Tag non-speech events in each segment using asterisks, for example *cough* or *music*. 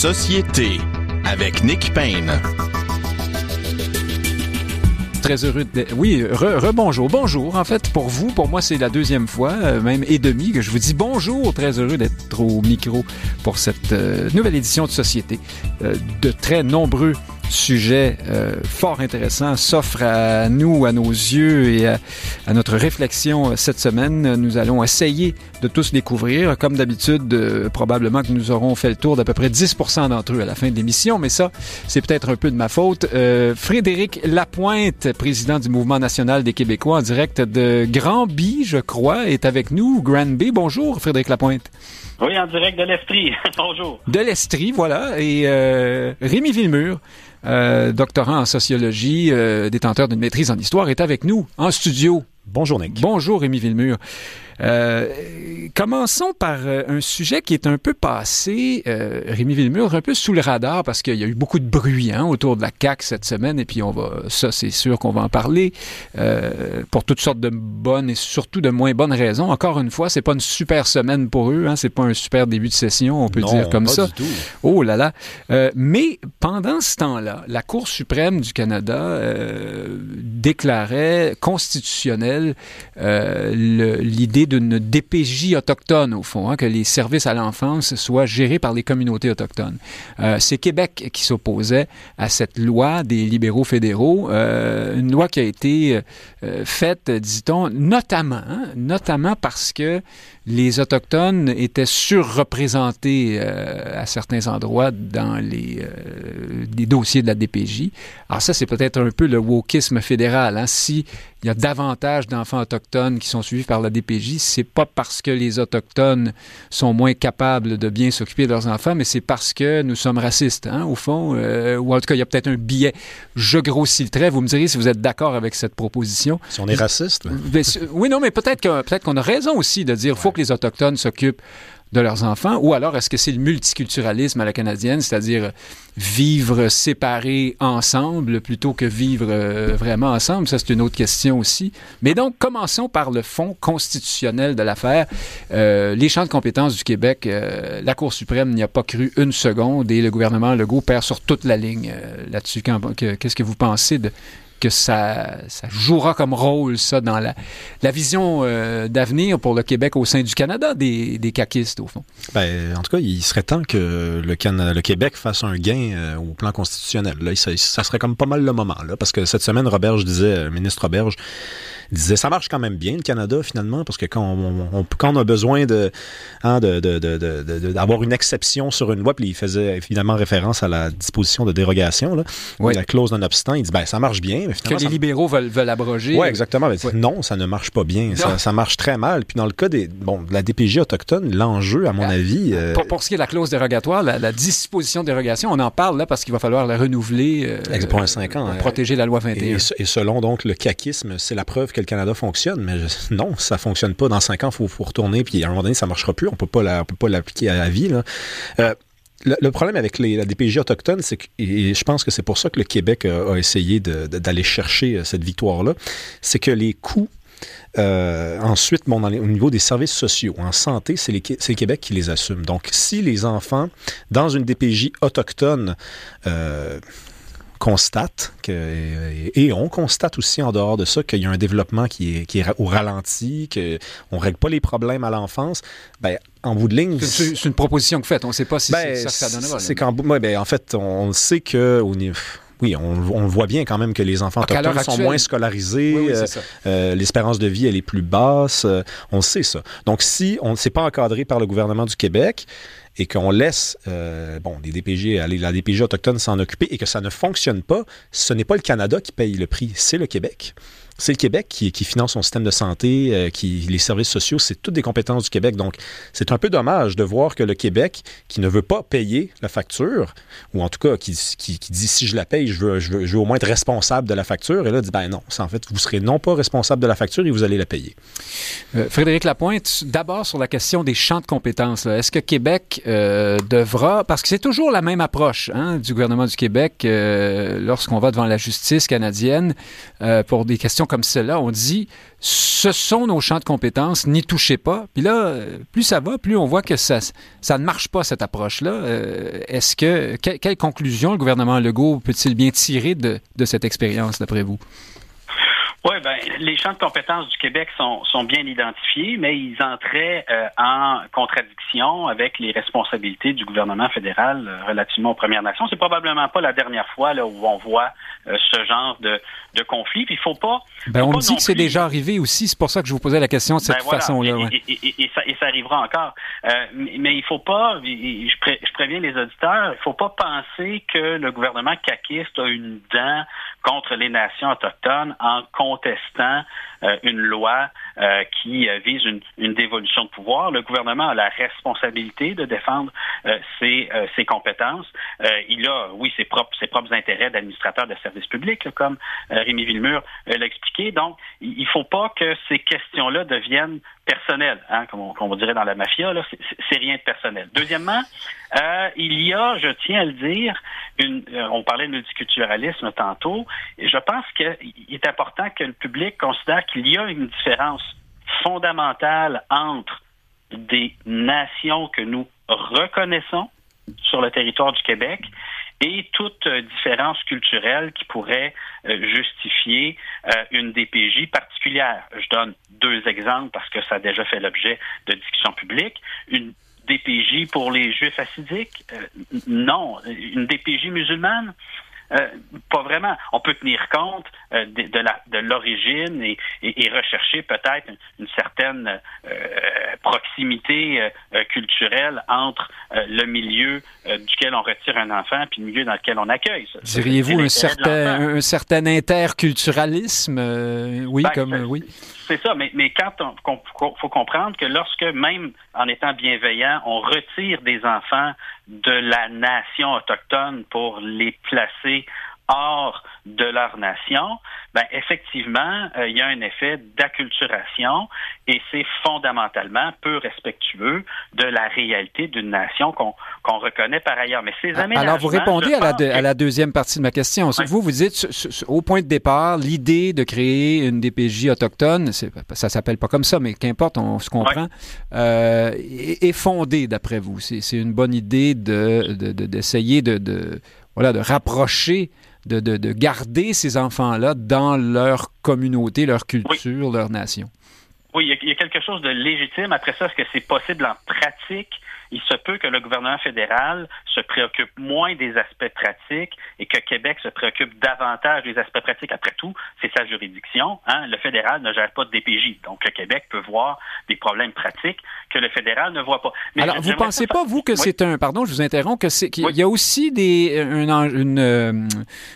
Société avec Nick Payne. Très heureux de... Oui, rebonjour. bonjour. En fait, pour vous, pour moi, c'est la deuxième fois, euh, même et demi, que je vous dis bonjour. Très heureux d'être au micro pour cette euh, nouvelle édition de Société. Euh, de très nombreux sujet euh, fort intéressant s'offre à nous, à nos yeux et à, notre réflexion euh, cette semaine. Nous allons essayer de tous découvrir. Comme d'habitude, euh, probablement que nous aurons fait le tour d'à peu près 10% d'entre eux à la fin de l'émission, mais ça, c'est peut-être un peu de ma faute. Frédéric Lapointe, président du Mouvement national des Québécois en direct de Granby, je crois, est avec nous. Granby, bonjour Frédéric Lapointe. Oui, en direct de l'Estrie. *laughs* Bonjour. De l'Estrie, voilà. Et Rémi Villemur, euh, doctorant en sociologie, euh, détenteur d'une maîtrise en histoire, est avec nous en studio. Bonjour Nick. Bonjour Rémi Villemur. Euh, commençons par euh, un sujet qui est un peu passé, euh, Rémi Villemur, un peu sous le radar parce qu'il y a eu beaucoup de bruit hein, autour de la CAC cette semaine et puis on va, ça c'est sûr qu'on va en parler euh, pour toutes sortes de bonnes et surtout de moins bonnes raisons. Encore une fois, c'est pas une super semaine pour eux, hein, c'est pas un super début de session, on peut dire comme ça. Oh là là. Mais pendant ce temps-là, la Cour suprême du Canada déclarait constitutionnelle l'idée d'une DPJ autochtone, au fond, hein, que les services à l'enfance soient gérés par les communautés autochtones. Euh, c'est Québec qui s'opposait à cette loi des libéraux fédéraux, euh, une loi qui a été euh, faite, dit-on, notamment, hein, notamment parce que les Autochtones étaient surreprésentés euh, à certains endroits dans les, euh, les, dossiers de la DPJ. Alors ça, c'est peut-être un peu le wokisme fédéral. Hein? Si il y a davantage d'enfants autochtones qui sont suivis par la DPJ, c'est pas parce que les autochtones sont moins capables de bien s'occuper de leurs enfants, mais c'est parce que nous sommes racistes, hein, au fond, euh, ou en tout cas, il y a peut-être un biais. Je grossis le trait. Vous me direz si vous êtes d'accord avec cette proposition. Si on est raciste. Oui, non, mais peut-être qu'on a raison aussi de dire, faut que les autochtones s'occupent de leurs enfants, ou alors est-ce que c'est le multiculturalisme à la canadienne, c'est-à-dire vivre séparés ensemble plutôt que vivre euh, vraiment ensemble? Ça, c'est une autre question aussi. Mais donc, commençons par le fond constitutionnel de l'affaire. Euh, les champs de compétences du Québec, euh, la Cour suprême n'y a pas cru une seconde et le gouvernement Legault perd sur toute la ligne là-dessus. Qu'est-ce que vous pensez de que ça, ça jouera comme rôle, ça, dans la, la vision euh, d'avenir pour le Québec au sein du Canada des, des caquistes, au fond? Ben, en tout cas, il serait temps que le, Canada, le Québec fasse un gain euh, au plan constitutionnel. Là, ça, serait comme pas mal le moment, là, parce que cette semaine, Roberge disait, euh, ministre Roberge, disait ça marche quand même bien le Canada finalement parce que quand on, quand on a besoin de, hein, de, de, de, d'avoir une exception sur une loi, puis il faisait évidemment référence à la disposition de dérogation, là, la clause non obstant, il dit ben ça marche bien, mais finalement, que les libéraux veulent, veulent abroger. Oui, exactement. Non, ça ne marche pas bien, ça, ça, marche très mal. Puis dans le cas des bon de la DPJ autochtone, l'enjeu à mon ah, avis, euh, pour, pour, ce qui est de la clause dérogatoire, la, disposition de dérogation, on en parle là parce qu'il va falloir la renouveler euh, pour un 5 ans, protéger la loi 21. Et, et selon donc le caquisme, c'est la preuve que le Canada fonctionne, mais non, ça fonctionne pas. Dans cinq ans, il faut, retourner, puis à un moment donné, ça marchera plus. On peut pas peut pas l'appliquer à la vie. Euh, le, problème avec la DPJ autochtone, c'est que, et je pense que c'est pour ça que le Québec a, essayé d'aller chercher euh, cette victoire-là, c'est que les coûts euh, ensuite, bon, au niveau des services sociaux, en santé, c'est le Québec qui les assume. Donc, si les enfants, dans une DPJ autochtone, constate que, et on constate aussi en dehors de ça qu'il y a un développement qui est, qui est au ralenti, qu'on ne règle pas les problèmes à l'enfance, ben, en bout de ligne. C'est une proposition que vous faites. On ne sait pas si ben, ça, ça donnera. C'est qu'en ben, en fait, on sait que au niveau oui, on, voit bien quand même que les enfants autochtones sont moins scolarisés, euh, euh, l'espérance de vie elle est plus basse, euh, on sait ça. Donc si on ne s'est pas encadré par le gouvernement du Québec, et qu'on laisse euh, bon, les DPG, aller, la DPG autochtone s'en occuper et que ça ne fonctionne pas, ce n'est pas le Canada qui paye le prix, c'est le Québec c'est le Québec qui, finance son système de santé, euh, qui, les services sociaux, c'est toutes des compétences du Québec. Donc, c'est un peu dommage de voir que le Québec, qui ne veut pas payer la facture, ou en tout cas qui, dit si je la paye, je veux, je, veux, au moins être responsable de la facture, et là, dit ben non, en fait, vous serez non pas responsable de la facture et vous allez la payer. Euh, Frédéric Lapointe, d'abord sur la question des champs de compétences. Est-ce que Québec euh, devra, parce que c'est toujours la même approche hein, du gouvernement du Québec lorsqu'on va devant la justice canadienne pour des questions comme celle-là, on dit ce sont nos champs de compétences, n'y touchez pas. Puis là, plus ça va, plus on voit que ça, ça ne marche pas, cette approche-là. Euh, est-ce que, quelle conclusion le gouvernement Legault peut-il bien tirer de cette expérience, d'après vous? Oui, ben, les champs de compétences du Québec sont, sont bien identifiés, mais ils entraient euh, en contradiction avec les responsabilités du gouvernement fédéral euh, relativement aux Premières Nations. C'est probablement pas la dernière fois là, où on voit euh, ce genre de, de conflit. Puis il faut pas. Ben, on dit que c'est déjà arrivé aussi. C'est pour ça que je vous posais la question de cette ben, façon-là. Et, et, ça, et, ça, arrivera encore. mais il faut pas. Je, je préviens les auditeurs. Il faut pas penser que le gouvernement caquiste a une dent contre les nations autochtones en contestant euh, une loi euh, qui euh, vise une, une, dévolution de pouvoir. Le gouvernement a la responsabilité de défendre ses, ses, compétences. il a, oui, ses propres, ses propres intérêts d'administrateur de services publics, comme Rémi Villemur l'a expliqué. Donc, il ne faut pas que ces questions-là deviennent personnelles, hein, comme, on, dirait dans la mafia. C'est rien de personnel. Deuxièmement, il y a, je tiens à le dire, une, on parlait de multiculturalisme tantôt, et je pense qu'il est important que le public considère qu'il y a une différence fondamentale entre des nations que nous reconnaissons sur le territoire du Québec et toute différence culturelle qui pourrait euh, justifier euh, une DPJ particulière. Je donne deux exemples parce que ça a déjà fait l'objet de discussions publiques. Une DPJ pour les Juifs assidiques? Euh, non. Une DPJ musulmane? Euh, pas vraiment. On peut tenir compte euh, de, de, la, de l'origine et, et, et, rechercher peut-être une, certaine euh, proximité culturelle entre le milieu duquel on retire un enfant puis le milieu dans lequel on accueille. Diriez-vous un certain, un certain interculturalisme? oui, ben, comme oui. C'est ça, mais, mais quand on faut comprendre que lorsque même en étant bienveillant, on retire des enfants de la nation autochtone pour les placer hors de leur nation, ben effectivement, euh, il y a un effet d'acculturation et c'est fondamentalement peu respectueux de la réalité d'une nation qu'on reconnaît par ailleurs. Mais ces Alors, vous répondez à la, à la, deuxième partie de ma question. Vous, vous dites, au point de départ, l'idée de créer une DPJ autochtone, ça s'appelle pas comme ça, mais qu'importe, on se comprend, euh, est, fondée, d'après vous. C'est une bonne idée d'essayer de, de, de, voilà, de rapprocher de, de, de garder ces enfants-là dans leur communauté, leur culture, leur nation. Oui, il y, a, quelque chose de légitime. Après ça, est-ce que c'est possible en pratique? Il se peut que le gouvernement fédéral se préoccupe moins des aspects pratiques et que Québec se préoccupe davantage des aspects pratiques. Après tout, c'est sa juridiction. Hein? Le fédéral ne gère pas de DPJ. Donc, le Québec peut voir des problèmes pratiques que le fédéral ne voit pas. Alors, vous ne pensez pas, vous, que c'est un... Pardon, je vous interromps, que c'est qu'il y a aussi des, une, une, euh,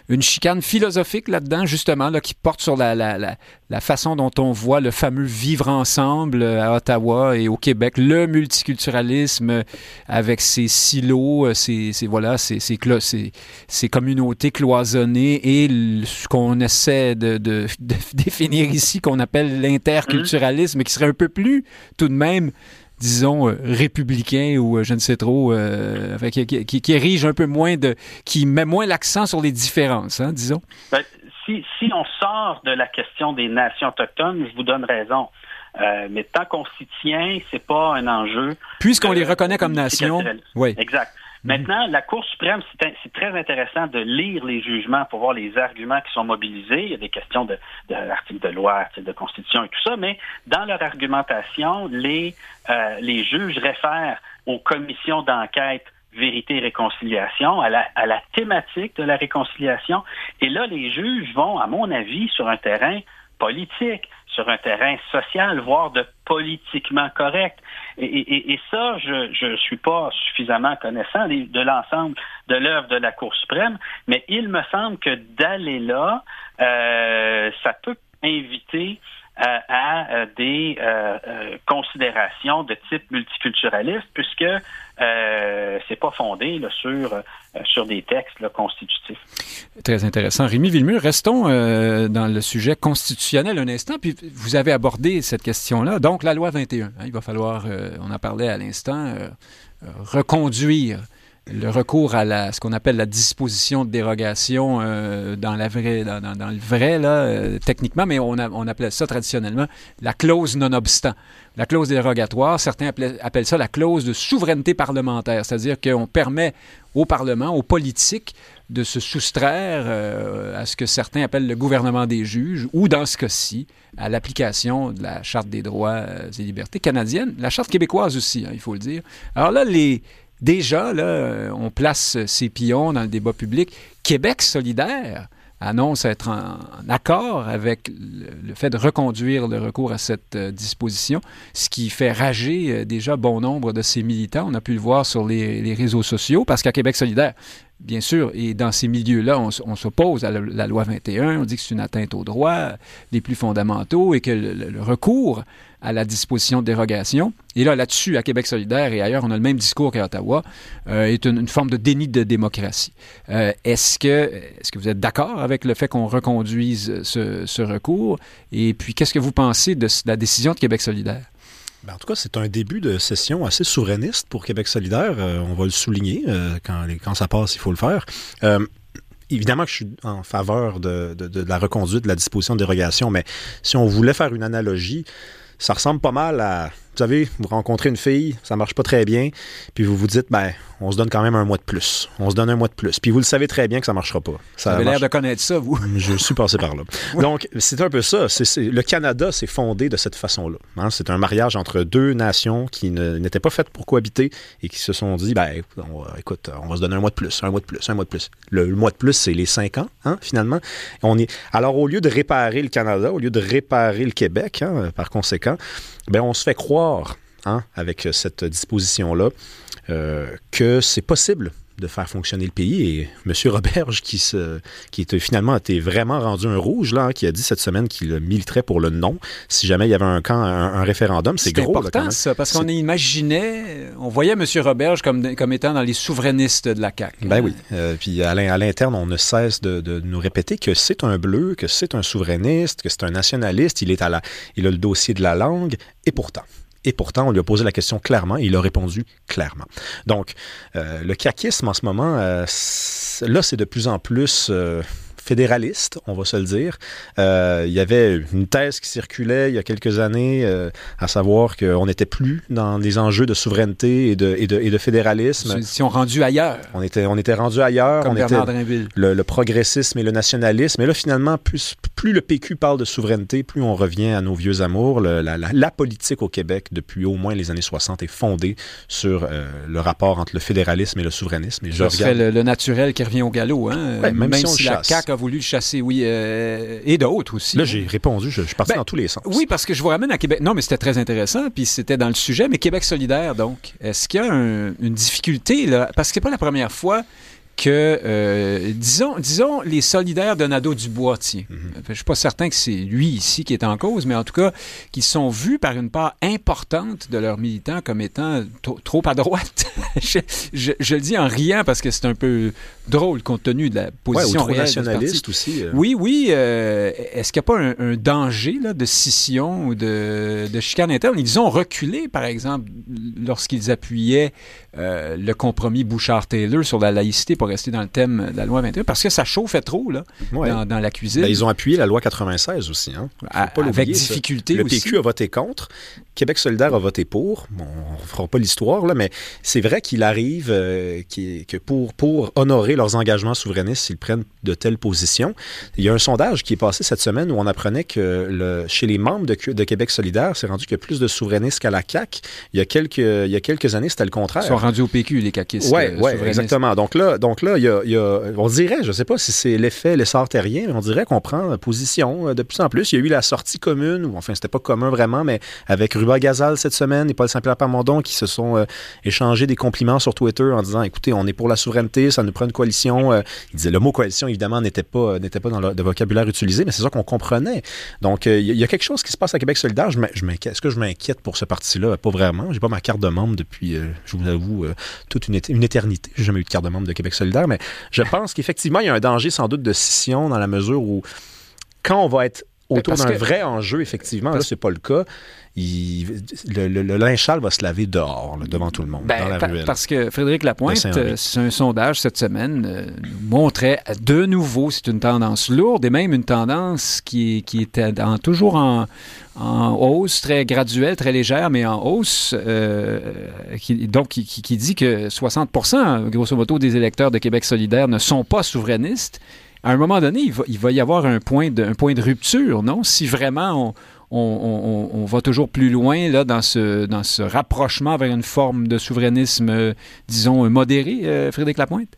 une chicane philosophique là-dedans, justement, là, qui porte sur la, la, la, la façon dont on voit le fameux vivre ensemble à Ottawa et au Québec, le multiculturalisme avec ses silos, ses, voilà, ses, ses, communautés cloisonnées et ce qu'on essaie *laughs* de, définir ici, qu'on appelle l'interculturalisme, qui serait un peu plus tout de même disons, euh, républicain ou euh, je ne sais trop, euh, qui, qui, érige un peu moins de. qui met moins l'accent sur les différences, hein, disons. Ben, si, si on sort de la question des nations autochtones, je vous donne raison. Euh, mais tant qu'on s'y tient, c'est pas un enjeu. Puisqu'on les reconnaît comme nation. Oui. Exact. Maintenant, la Cour suprême, c'est très intéressant de lire les jugements pour voir les arguments qui sont mobilisés. Il y a des questions de, de l'article de loi, de constitution et tout ça, mais dans leur argumentation, les, euh, les juges réfèrent aux commissions d'enquête vérité et réconciliation, à la, à la thématique de la réconciliation. Et là, les juges vont, à mon avis, sur un terrain politique, sur un terrain social, voire de politiquement correct. Et, ça, je ne suis pas suffisamment connaissant de l'ensemble de l'œuvre de la Cour suprême, mais il me semble que d'aller là, euh, ça peut inviter euh, à, euh, des considérations de type multiculturaliste, puisque euh, c'est pas fondé sur, euh, sur des textes constitutifs. Très intéressant. Rémi Villemur, restons euh, dans le sujet constitutionnel un instant, puis vous avez abordé cette question-là. Donc, la loi 21, hein, il va falloir, on en parlait à l'instant, reconduire le recours à ce qu'on appelle la disposition de dérogation euh, dans, la vraie, le vrai, là, euh, techniquement, mais on, on appelait ça traditionnellement la clause non-obstant. La clause dérogatoire, certains appellent, ça la clause de souveraineté parlementaire, c'est-à-dire qu'on permet au Parlement, aux politiques, de se soustraire euh, à ce que certains appellent le gouvernement des juges, ou dans ce cas-ci, à l'application de la Charte des droits et libertés canadienne, la Charte québécoise aussi, hein, il faut le dire. Alors là, les, déjà, là, on place ces pions dans le débat public. Québec solidaire annonce être en, accord avec le, fait de reconduire le recours à cette euh, disposition, ce qui fait rager euh, déjà bon nombre de ses militants. On a pu le voir sur les, réseaux sociaux, parce qu'à Québec solidaire, bien sûr, et dans ces milieux-là, on, s'oppose à la, loi 21, on dit que c'est une atteinte aux droits les plus fondamentaux et que le recours à la disposition de dérogation. Et là, là-dessus, à Québec solidaire et ailleurs, on a le même discours qu'à Ottawa, euh, est une, forme de déni de démocratie. Euh, est-ce que, est que vous êtes d'accord avec le fait qu'on reconduise ce, recours? Et puis, qu'est-ce que vous pensez de la décision de Québec solidaire? Ben, en tout cas, c'est un début de session assez souverainiste pour Québec solidaire. Euh, on va le souligner. quand, quand ça passe, il faut le faire évidemment que je suis en faveur de, de, la reconduite de la disposition de dérogation, mais si on voulait faire une analogie, ça ressemble pas mal à vous savez, vous rencontrez une fille, ça marche pas très bien, puis vous vous dites, ben, on se donne quand même un mois de plus. On se donne un mois de plus. Puis vous le savez très bien que ça marchera pas. Ça vous avez l'air de connaître ça, vous. Je suis passé par là. *laughs* Donc, c'est un peu ça. le Canada s'est fondé de cette façon-là. Hein. C'est un mariage entre deux nations qui n'étaient pas faites pour cohabiter et qui se sont dit, ben, écoute, on va se donner un mois de plus, un mois de plus, un mois de plus. Le, mois de plus, c'est les cinq ans, hein, finalement. On est... Alors, au lieu de réparer le Canada, au lieu de réparer le Québec, hein, par conséquent, ben, on se fait croire hein, avec cette disposition-là que c'est possible de faire fonctionner le pays. Et M. Roberge, qui, se, qui était, finalement été vraiment rendu un rouge, là, hein, qui a dit cette semaine qu'il militerait pour le non si jamais il y avait un camp, un, référendum. C'est gros. important, ça, parce qu'on imaginait, on voyait M. Roberge comme, comme étant dans les souverainistes de la CAQ. Ben oui. Euh, puis à l'interne, on ne cesse de, de nous répéter que c'est un bleu, que c'est un souverainiste, que c'est un nationaliste, il, est à la, il a le dossier de la langue, et pourtant. Et pourtant, on lui a posé la question clairement et il a répondu clairement. Donc, euh, le caquisme en ce moment, euh, là, c'est de plus en plus euh, fédéraliste, on va se le dire. Euh, il y avait une thèse qui circulait il y a quelques années, euh, à savoir qu'on n'était plus dans des enjeux de souveraineté et de, et de, et de fédéralisme. Si on rendu ailleurs. On était, on était rendu ailleurs. Comme on Bernard était le, le, progressisme et le nationalisme. Et là, finalement, plus, plus le PQ parle de souveraineté, plus on revient à nos vieux amours. la, la, la, politique au Québec, depuis au moins les années 60, est fondée sur euh, le rapport entre le fédéralisme et le souverainisme. Et je regarde... le, naturel qui revient au galop. Hein? même, si, la CAQ a voulu le chasser, oui. Euh, et d'autres aussi. Là, j'ai répondu, je, suis parti ben, dans tous les sens. Oui, parce que je vous ramène à Québec. Non, mais c'était très intéressant, puis c'était dans le sujet, mais Québec solidaire, donc. Est-ce qu'il y a une difficulté, là? Parce que c'est pas la première fois que, euh, disons, disons, les solidaires de Nadeau Dubois, tiens. Mm Je ne suis pas certain que c'est lui ici qui est en cause, mais en tout cas, qui sont vus par une part importante de leurs militants comme étant trop à droite. *laughs* je, le dis en riant parce que c'est un peu drôle compte tenu de la position ouais, nationaliste aussi. Euh. Oui, oui. Euh, est-ce qu'il n'y a pas un, danger là, de scission ou de, de chicane interne? Ils ont reculé, par exemple, lorsqu'ils appuyaient le compromis Bouchard-Taylor sur la laïcité rester dans le thème de la loi 21, parce que ça chauffait trop là, dans, la cuisine. Ben, ils ont appuyé la loi 96 aussi. Hein. avec difficulté Le PQ a voté contre. Québec solidaire a voté pour. on ne fera pas l'histoire, là, mais c'est vrai qu'il arrive euh, que pour, pour honorer leurs engagements souverainistes, ils prennent de telles positions. Il y a un sondage qui est passé cette semaine où on apprenait que le, chez les membres de, de Québec solidaire, c'est rendu a plus de souverainistes qu'à la CAQ. Il y a quelques, il y a quelques années, c'était le contraire. Ils sont rendus au PQ, les caquistes. Oui, euh, ouais, exactement. Donc là, donc là il y a, on dirait, je ne sais pas si c'est l'effet l'essor terrien, mais on dirait qu'on prend position euh, de plus en plus. Il y a eu la sortie commune, ou enfin, c'était pas commun vraiment, mais avec Ruba Gazal cette semaine et Paul Saint-Pierre Pamondon qui se sont euh, échangés des compliments sur Twitter en disant écoutez, on est pour la souveraineté, ça nous prend une coalition. Euh, il disait le mot coalition, évidemment, n'était pas, dans le, vocabulaire utilisé, mais c'est ça qu'on comprenait. Donc, il y, a quelque chose qui se passe à Québec solidaire. Je. Est-ce que je m'inquiète pour ce parti-là? Pas vraiment. J'ai pas ma carte de membre depuis, je vous avoue, toute une, une éternité. J'ai jamais eu de carte de membre de Québec solidaire, mais je pense qu'effectivement, il y a un danger sans doute de scission dans la mesure où quand on va être autour d'un vrai enjeu, effectivement. Là, c'est pas le cas. le, le, linge va se laver dehors, devant tout le monde, ben, dans la Parce que Frédéric Lapointe, euh, c'est un sondage cette semaine, euh, montrait de nouveau, c'est une tendance lourde et même une tendance qui, qui était toujours en, hausse, très graduelle, très légère, mais en hausse, euh, qui, donc qui, qui, dit que 60 grosso modo, des électeurs de Québec solidaire ne sont pas souverainistes à un moment donné, il va, y avoir un point, de, rupture, non? Si vraiment on, va toujours plus loin là, dans, ce, dans ce rapprochement vers une forme de souverainisme, euh, disons, modéré, euh, Frédéric Lapointe?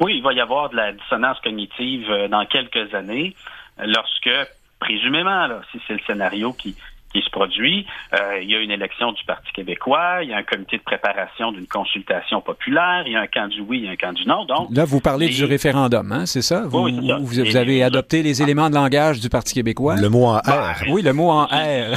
Oui, il va y avoir de la dissonance cognitive euh, dans quelques années lorsque, présumément, si c'est le scénario qui, qui se produit. Euh, il y a une élection du Parti québécois, il y a un comité de préparation d'une consultation populaire, il y a un camp du oui, il y a un camp du non. Donc, Là, vous parlez du référendum, hein, c'est ça? Vous, oui, vous, vous avez adopté les éléments de langage du Parti québécois? Le mot en R. oui, le mot en R.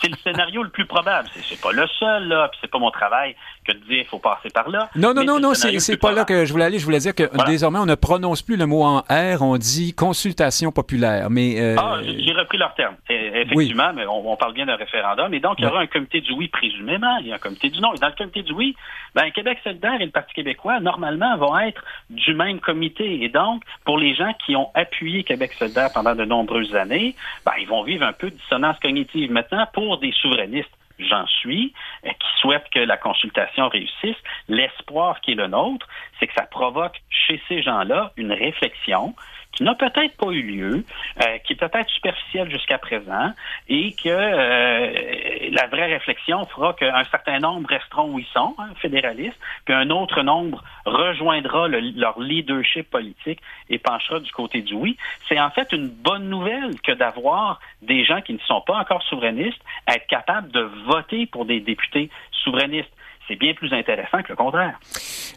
c'est le scénario le plus probable. C'est pas le seul, là, puis c'est pas mon travail que de dire qu'il faut passer par là. Non, non, non, non, c'est pas là que je voulais aller. Je voulais dire que désormais, on ne prononce plus le mot en R, on dit consultation populaire. Mais, euh, Ah, j'ai repris leur terme. Effectivement, mais on, parle bien d'un référendum. Et donc, il y aura un comité du oui, présumément. Il y a un comité du non. Et dans le comité du oui, ben, Québec solidaire et le Parti québécois, normalement, vont être du même comité. Et donc, pour les gens qui ont appuyé Québec solidaire pendant de nombreuses années, ben, ils vont vivre un peu de dissonance cognitive. Maintenant, pour des souverainistes, j'en suis, euh, qui souhaitent que la consultation réussisse, l'espoir qui est le nôtre, c'est que ça provoque chez ces gens-là une réflexion qui n'a peut-être pas eu lieu, euh, qui est peut-être superficielle jusqu'à présent, et que euh, la vraie réflexion fera qu'un certain nombre resteront où ils sont, hein, fédéralistes, puis autre nombre rejoindra leur leadership politique et penchera du côté du oui. C'est en fait une bonne nouvelle que d'avoir des gens qui ne sont pas encore souverainistes être capables de voter pour des députés souverainistes c'est bien plus intéressant que le contraire.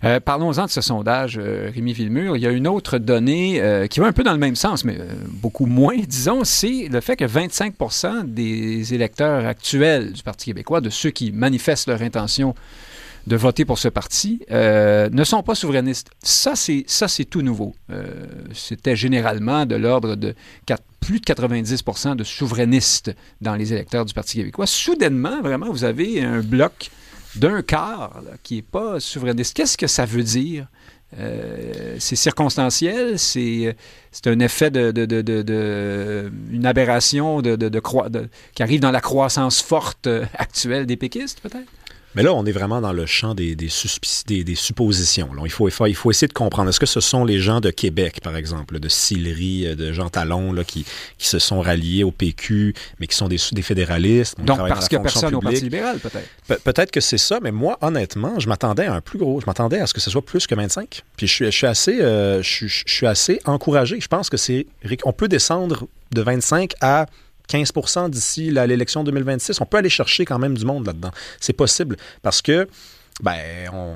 Euh, parlons-en de ce sondage, euh, Rémi Villemur. Il y a une autre donnée euh, qui va un peu dans le même sens, mais beaucoup moins, disons, c'est le fait que 25% des électeurs actuels du Parti québécois, de ceux qui manifestent leur intention de voter pour ce parti, ne sont pas souverainistes. Ça, c'est ça, c'est tout nouveau. C'était généralement de l'ordre de plus de 90% de souverainistes dans les électeurs du Parti québécois. Soudainement, vraiment, vous avez un bloc d'un quart qui n'est pas souverainiste. Qu'est-ce que ça veut dire? Euh, c'est circonstanciel, c'est, un effet de, de, de, une aberration de, qui arrive dans la croissance forte actuelle des péquistes, peut-être? Mais là, on est vraiment dans le champ des, des, des, suppositions. Il, faut, il faut essayer de comprendre. Est-ce que ce sont les gens de Québec, par exemple, de Sillery, euh, de Jean Talon, là, qui, qui se sont ralliés au PQ, mais qui sont des, des fédéralistes? Donc, parce qu'il n'y a personne au Parti libéral, peut-être? peut-être que c'est ça, mais moi, honnêtement, je m'attendais à un plus gros. Je m'attendais à ce que ce soit plus que 25. Puis je suis, je suis assez, euh, je, je suis assez encouragé. Je pense que c'est. On peut descendre de 25 à 15% d'ici l'élection 2026. On peut aller chercher quand même du monde là-dedans. C'est possible parce que, ben, on,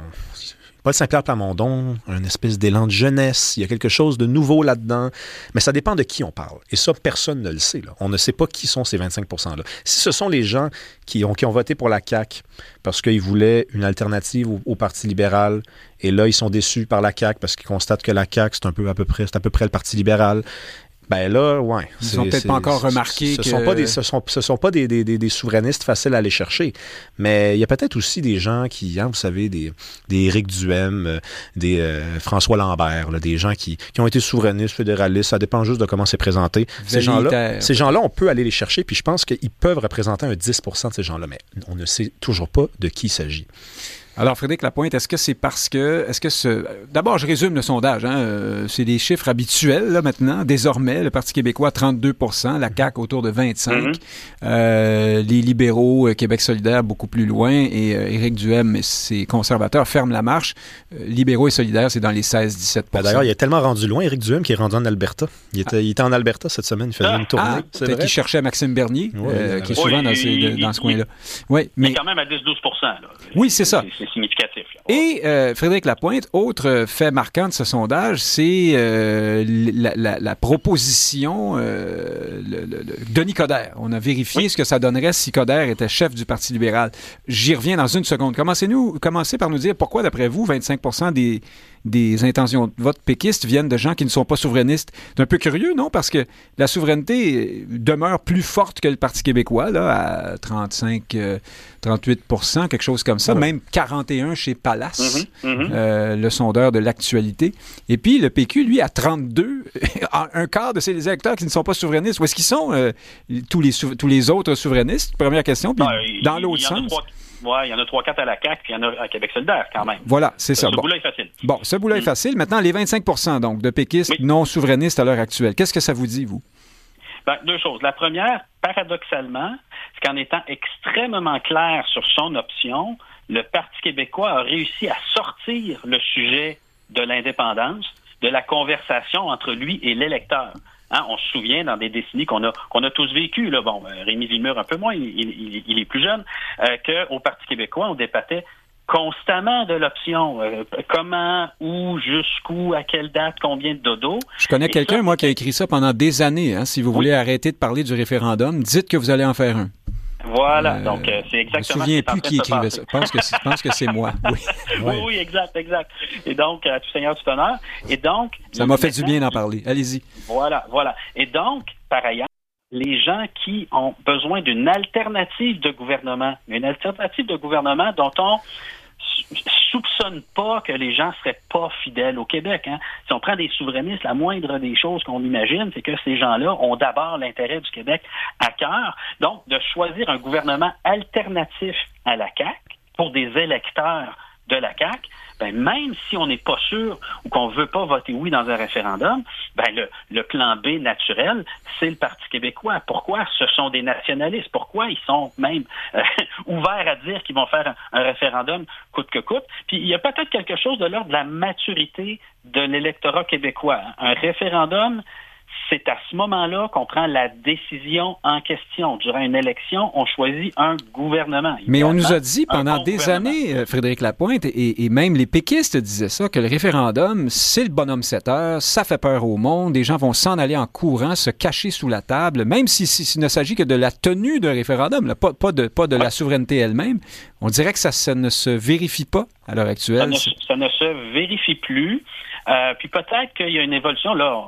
Paul Saint-Pierre Plamondon, un espèce d'élan de jeunesse, il y a quelque chose de nouveau là-dedans, mais ça dépend de qui on parle. Et ça, personne ne le sait. On ne sait pas qui sont ces 25 %-là. Si ce sont les gens qui ont, qui ont voté pour la CAQ parce qu'ils voulaient une alternative au, Parti libéral, et là, ils sont déçus par la CAQ parce qu'ils constatent que la CAQ, c'est un peu à peu c'est à peu près le Parti libéral, ben là, ouais. Ils n'ont peut-être pas encore remarqué ce que... Sont pas des, ce sont, ce sont pas des, des, des, souverainistes faciles à aller chercher. Mais il y a peut-être aussi des gens qui, hein, vous savez, des, des Éric Duhem, euh, des euh, François Lambert, là, des gens qui, qui ont été souverainistes, fédéralistes. Ça dépend juste de comment c'est présenté. Ces gens-là, ces gens-là, on peut aller les chercher. Puis je pense qu'ils peuvent représenter un 10% de ces gens-là. Mais on ne sait toujours pas de qui il s'agit. Alors, Frédéric Lapointe, est-ce que c'est parce que. Est-ce que ce. D'abord, je résume le sondage. Hein, euh, c'est des chiffres habituels, là, maintenant. Désormais, le Parti québécois, 32% la CAQ autour de 25 mm-hmm. euh, Les libéraux, euh, Québec solidaire, beaucoup plus loin. Et Éric Duhem et ses conservateurs ferment la marche. libéraux et solidaires, c'est dans les 16-17% ben, D'ailleurs, il est tellement rendu loin, Éric Duhem, qui est rendu en Alberta. Il était, il était en Alberta cette semaine. Il faisait ah. une tournée. Ah, peut-être qu'il cherchait Maxime Bernier, qui est souvent dans, dans, ce coin-là. Oui, mais. quand même à 10-12% Oui, c'est ça significatif. Et euh, Frédéric Lapointe, autre fait marquant de ce sondage, c'est euh, la, proposition euh, Denis Coderre. On a vérifié ce que ça donnerait si Coderre était chef du Parti libéral. J'y reviens dans une seconde. Commencez-nous, commencez par nous dire pourquoi, d'après vous, 25% des des intentions de vote péquistes viennent de gens qui ne sont pas souverainistes. C'est un peu curieux, non? Parce que la souveraineté demeure plus forte que le Parti québécois, là, à 35, 38% quelque chose comme ça, même 41 chez Palace, mm-hmm, mm-hmm. Euh, le sondeur de l'actualité. Et puis le PQ, lui, a *laughs* 32, un quart de ces électeurs qui ne sont pas souverainistes. Où est-ce qu'ils sont, euh, tous, les tous les autres souverainistes? Première question. Puis, dans l'autre sens. Il y en a 3-4 à la CAQ, puis il y en a à Québec solidaire quand même. Voilà, c'est ça. Ce bout-là est facile. Bon, ce bout-là est mm. facile. Maintenant, les 25% donc, de péquistes non souverainistes à l'heure actuelle. Qu'est-ce que ça vous dit, vous? Ben, deux choses. La première, paradoxalement, c'est qu'en étant extrêmement clair sur son option, le Parti québécois a réussi à sortir le sujet de l'indépendance de la conversation entre lui et l'électeur. Hein, on se souvient dans des décennies qu'on a qu'on a tous vécu, là, bon, euh, Rémi Villemur un peu moins, il, est plus jeune, euh, qu'au Parti québécois, on débattait constamment de l'option euh, comment, où, jusqu'où, à quelle date, combien de dodo. Je connais quelqu'un, moi, qui a écrit ça pendant des années. Hein. Si vous voulez arrêter de parler du référendum, dites que vous allez en faire un. Voilà, donc c'est exactement. Je me souviens plus qui écrivait ça. Je pense que, c'est moi. *laughs* Oui. oui. exact, exact. Et donc, à tout seigneur, tout honneur. Et donc. Ça m'a fait du bien d'en parler. Allez-y. Voilà, voilà. Et donc, par ailleurs, les gens qui ont besoin d'une alternative de gouvernement, une alternative de gouvernement dont on soupçonne pas que les gens seraient pas fidèles au Québec. Hein. Si on prend des souverainistes, la moindre des choses qu'on imagine, c'est que ces gens-là ont d'abord l'intérêt du Québec à cœur. Donc, de choisir un gouvernement alternatif à la CAQ pour des électeurs de la CAQ, ben, même si on n'est pas sûr ou qu'on ne veut pas voter oui dans un référendum, ben, le, plan B naturel, c'est le Parti québécois. Pourquoi? Ce sont des nationalistes. Pourquoi ils sont même euh, *laughs* ouverts à dire qu'ils vont faire un, un, référendum coûte que coûte? Puis il y a peut-être quelque chose de l'ordre de la maturité de l'électorat québécois. Un référendum, c'est à ce moment-là qu'on prend la décision en question. Durant une élection, on choisit un gouvernement. Mais on nous a dit pendant des années, euh, Frédéric Lapointe, et, même les péquistes disaient ça, que le référendum, c'est le bonhomme 7 heures, ça fait peur au monde, des gens vont s'en aller en courant, se cacher sous la table, même s'il si, ne s'agit que de la tenue d'un référendum, pas, pas, de, pas de la souveraineté elle-même. On dirait que ça, ne se vérifie pas à l'heure actuelle. Ça ne, se vérifie plus. Euh, puis peut-être qu'il y a une évolution, là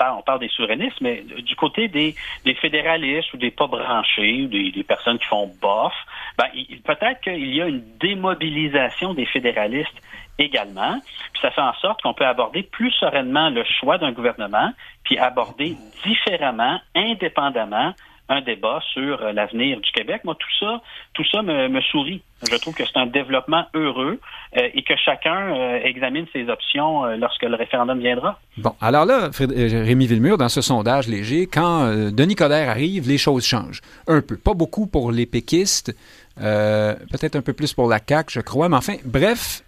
on parle des souverainistes, mais du côté des, fédéralistes ou des pas branchés, ou des, personnes qui font bof, ben, peut-être qu'il y a une démobilisation des fédéralistes également. Puis ça fait en sorte qu'on peut aborder plus sereinement le choix d'un gouvernement, puis aborder différemment, indépendamment, un débat sur euh, l'avenir du Québec. Moi, tout ça, tout ça me, sourit. Je trouve que c'est un développement heureux euh, et que chacun euh, examine ses options lorsque le référendum viendra. Bon, alors là, Rémi Villemur, dans ce sondage léger, quand Denis Coderre arrive, les choses changent. Un peu. Pas beaucoup pour les péquistes. peut-être un peu plus pour la CAQ, je crois. Mais enfin, bref,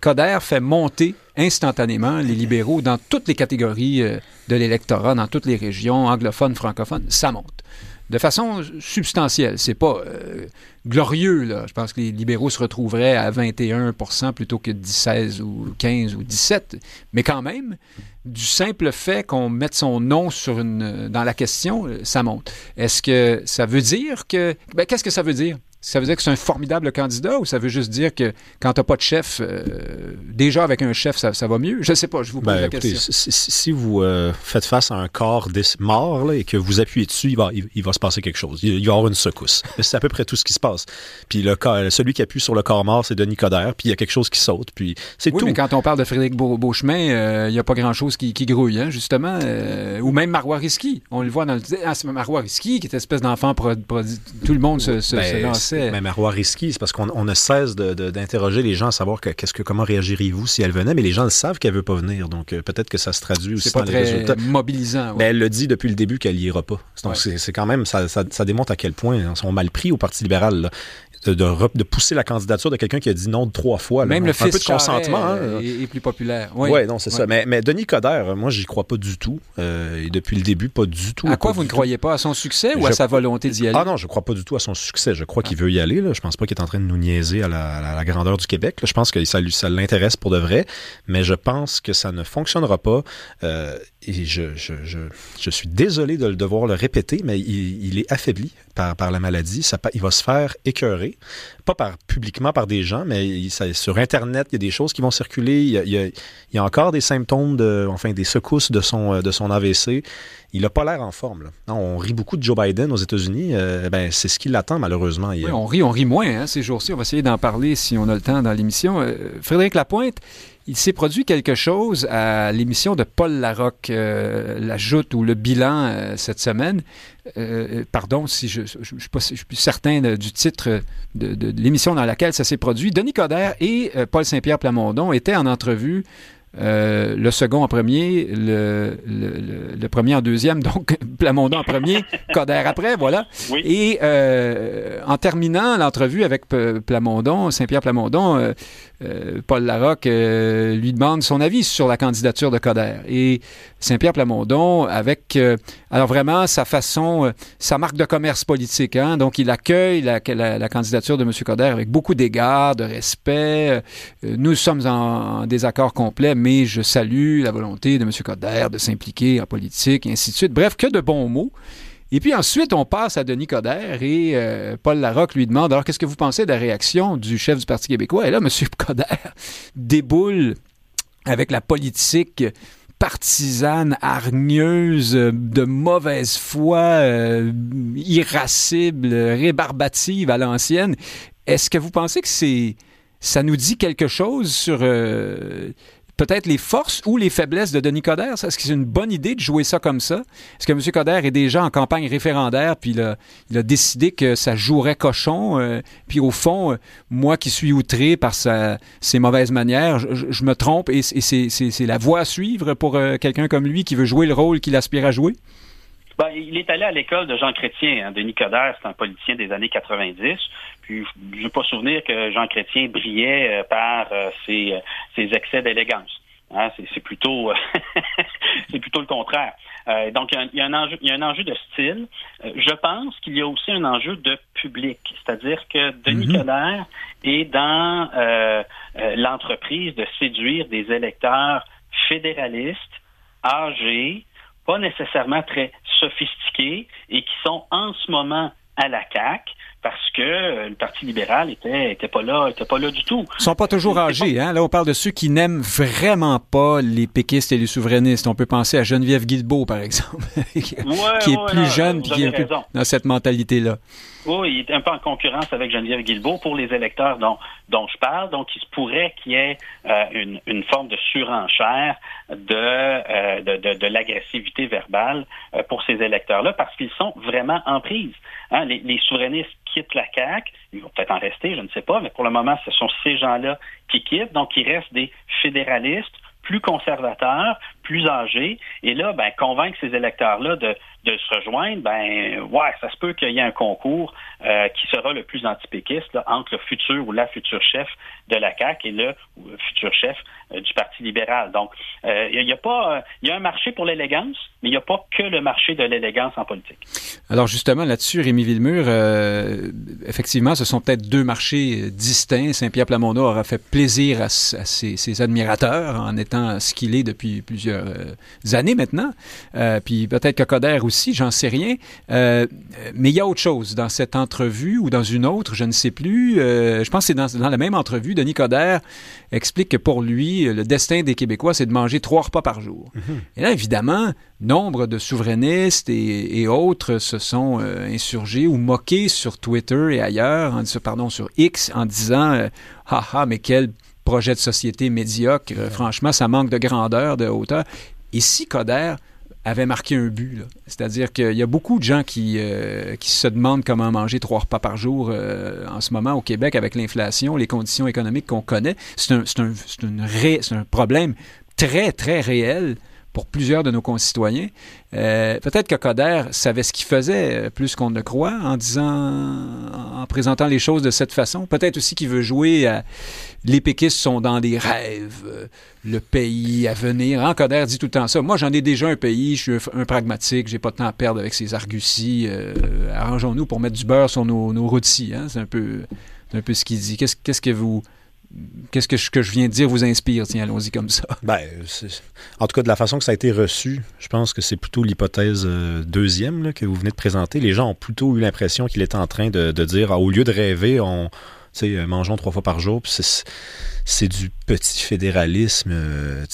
Coder fait monter instantanément les libéraux dans toutes les catégories de l'électorat, dans toutes les régions, anglophones, francophones. Ça monte de façon substantielle. C'est pas euh, glorieux, là. Je pense que les libéraux se retrouveraient à 21% plutôt que 16 ou 15 ou 17. Mais quand même, du simple fait qu'on mette son nom sur une, dans la question, ça monte. Est-ce que ça veut dire que... Ben, qu'est-ce que ça veut dire? Ça veut dire que c'est un formidable candidat ou ça veut juste dire que quand tu n'as pas de chef, euh, déjà avec un chef, ça, va mieux? Je ne sais pas, je vous pose ben, la question. Si, vous euh, faites face à un corps mort et que vous appuyez dessus, il va, il, va se passer quelque chose. Il, va y avoir une secousse. C'est à peu près tout ce qui se passe. Puis le celui qui appuie sur le corps mort, c'est Denis Coderre, puis il y a quelque chose qui saute, puis c'est oui, tout. mais quand on parle de Frédéric Beauchemin, euh, il n'y a pas grand-chose qui, grouille, hein, justement. ou même Marois Risky. On le voit dans le... Ah, c'est Marois Risky qui est espèce d'enfant... Tout le monde se, se, ben, même à roi c'est parce qu'on ne cesse d'interroger les gens à savoir que, qu'est-ce que, comment réagiriez-vous si elle venait, mais les gens le savent qu'elle veut pas venir. Donc euh, peut-être que ça se traduit aussi dans les résultats. mobilisant. Mais elle le dit depuis le début qu'elle n'y ira pas. Donc c'est quand même, ça, ça, démontre à quel point ils sont mal pris au Parti libéral. Là de, pousser la candidature de quelqu'un qui a dit non trois fois. Même le fils un peu de consentement. Hein. est, plus populaire. Oui, ouais, non, c'est ça. Mais, mais, Denis Coderre, moi, j'y crois pas du tout. Euh, et depuis le début, pas du tout. À quoi vous ne croyez pas? À son succès ou à sa volonté d'y aller? Ah non, je crois pas du tout à son succès. Je crois qu'il veut y aller. Là. Je pense pas qu'il est en train de nous niaiser à la, grandeur du Québec. Je pense que ça, ça l'intéresse pour de vrai. Mais je pense que ça ne fonctionnera pas. Euh, et je, je, je, je, suis désolé de le devoir le répéter, mais il, il est affaibli par, par la maladie. Ça, il va se faire écœurer pas par publiquement par des gens, mais sur Internet, il y a des choses qui vont circuler. Il y a, encore des symptômes, de, enfin des secousses de son, de son AVC. Il n'a pas l'air en forme. on rit beaucoup de Joe Biden aux États-Unis. Euh, ben, c'est ce qui l'attend, malheureusement. Oui, on rit, on rit moins hein, ces jours-ci. On va essayer d'en parler si on a le temps dans l'émission. Euh, Frédéric Lapointe, il s'est produit quelque chose à l'émission de Paul Larocque, euh, la joute ou le bilan euh, cette semaine. Euh, pardon si je ne suis, plus certain du titre de, l'émission dans laquelle ça s'est produit. Denis Coderre et Paul Saint-Pierre Plamondon étaient en entrevue euh, le second en premier, le, le, premier en deuxième, *laughs* donc Plamondon en premier, Coder après, voilà. Et euh, en terminant l'entrevue avec Plamondon, Saint-Pierre Plamondon, euh, Paul Larocque lui demande son avis sur la candidature de Coder. Et Saint-Pierre Plamondon, avec, alors vraiment, sa façon, sa marque de commerce politique, hein, donc il accueille la, candidature de M. Coder avec beaucoup d'égards, de respect. nous sommes en, désaccord complet, mais je salue la volonté de M. Coder de s'impliquer en politique, et ainsi de suite. Bref, que de bons mots. Et puis ensuite, on passe à Denis Coderre et euh, Paul Larocque lui demande alors qu'est-ce que vous pensez de la réaction du chef du Parti québécois? Et là, M. *laughs* Coderre déboule avec la politique partisane, hargneuse, de mauvaise foi, euh, irascible, rébarbative à l'ancienne. Est-ce que vous pensez que c'est ça nous dit quelque chose sur euh, peut-être les forces ou les faiblesses de Denis Coderre? Est-ce que c'est une bonne idée de jouer ça comme ça? Est-ce que M. Coderre est déjà en campagne référendaire, puis il a, décidé que ça jouerait cochon? Euh, puis au fond, euh, moi qui suis outré par ses mauvaises manières, je, me trompe et, c'est la voie à suivre pour euh, quelqu'un comme lui qui veut jouer le rôle qu'il aspire à jouer? Ben, il est allé à l'école de Jean Chrétien. Hein. Denis Coderre, c'est un politicien des années 90. Puis, je ne veux pas souvenir que Jean Chrétien brillait euh, par euh, ses, euh, ses, excès d'élégance. Hein. c'est plutôt, *laughs* c'est plutôt le contraire. donc, il y, a un enjeu, il y a un enjeu de style. je pense qu'il y a aussi un enjeu de public, c'est-à-dire que Denis mm Coderre est dans l'entreprise de séduire des électeurs fédéralistes, âgés, pas nécessairement très sophistiqués et qui sont en ce moment à la CAQ parce que euh, le Parti libéral était, était pas là, était pas là du tout. Ils sont pas toujours âgés, hein? Là, on parle de ceux qui n'aiment vraiment pas les péquistes et les souverainistes. On peut penser à Geneviève Guilbeault, par exemple, *laughs* qui, est plus jeune et qui est plus dans cette mentalité-là. Oui, il est un peu en concurrence avec Geneviève Guilbeault pour les électeurs dont, dont je parle. Donc, il se pourrait qu'il y ait euh, une, une, forme de surenchère de, euh, de, de, de l'agressivité verbale euh, pour ces électeurs-là parce qu'ils sont vraiment en prise. Hein, les, les, souverainistes quittent la CAQ. Ils vont peut-être en rester, je ne sais pas, mais pour le moment, ce sont ces gens-là qui quittent. Donc, il reste des fédéralistes plus conservateurs, plus âgés. Et là, ben, convaincre ces électeurs-là de, de se rejoindre, ben ouais, ça se peut qu'il y ait un concours euh, qui sera le plus antipéquiste entre le futur ou la future chef de la CAQ et le futur chef euh, du Parti libéral. Donc, euh, il y a pas, il y a un marché pour l'élégance, mais il n'y a pas que le marché de l'élégance en politique. Alors justement là-dessus, Rémi Villemur, effectivement, ce sont peut-être deux marchés distincts. Saint-Pierre Plamondon aura fait plaisir à, ses, ses, admirateurs en étant ce qu'il est depuis plusieurs années maintenant. puis peut-être que Coder aussi, j'en sais rien. Euh, mais il y a autre chose dans cette entrevue ou dans une autre, je ne sais plus. Euh, je pense que c'est dans, la même entrevue, Denis Coderre explique que pour lui, le destin des Québécois, c'est de manger trois repas par jour. Mhm. Et là, évidemment, nombre de souverainistes et, autres se sont euh, insurgés ou moqués sur Twitter et ailleurs, en, pardon, sur X, en disant Haha, mais quel projet de société médiocre. franchement, ça manque de grandeur, de hauteur. Et si Coder avait marqué un but. C'est-à-dire qu'il y a beaucoup de gens qui, euh, qui se demandent comment manger trois repas par jour euh, en ce moment au Québec avec l'inflation, les conditions économiques qu'on connaît. C'est un, un, un problème très, très réel pour plusieurs de nos concitoyens. Euh, peut-être que Coder savait ce qu'il faisait plus qu'on ne croit en disant, en présentant les choses de cette façon. Peut-être aussi qu'il veut jouer à les péquistes sont dans des rêves, euh, le pays à venir. Hein, Coder dit tout le temps ça. Moi, j'en ai déjà un pays, je suis un, pragmatique, j'ai pas de temps à perdre avec ces arguties. Euh, arrangeons-nous pour mettre du beurre sur nos, nos rôtis. Hein. C'est un peu, un peu ce qu'il dit. Qu'est-ce que vous qu'est-ce que je, viens de dire vous inspire? Tiens, allons-y comme ça. *laughs* Ben, en tout cas, de la façon que ça a été reçu, je pense que c'est plutôt l'hypothèse deuxième que vous venez de présenter. Les gens ont plutôt eu l'impression qu'il était en train de, dire, ah, au lieu de rêver, on sais, mangeons trois fois par jour. C'est du petit fédéralisme euh,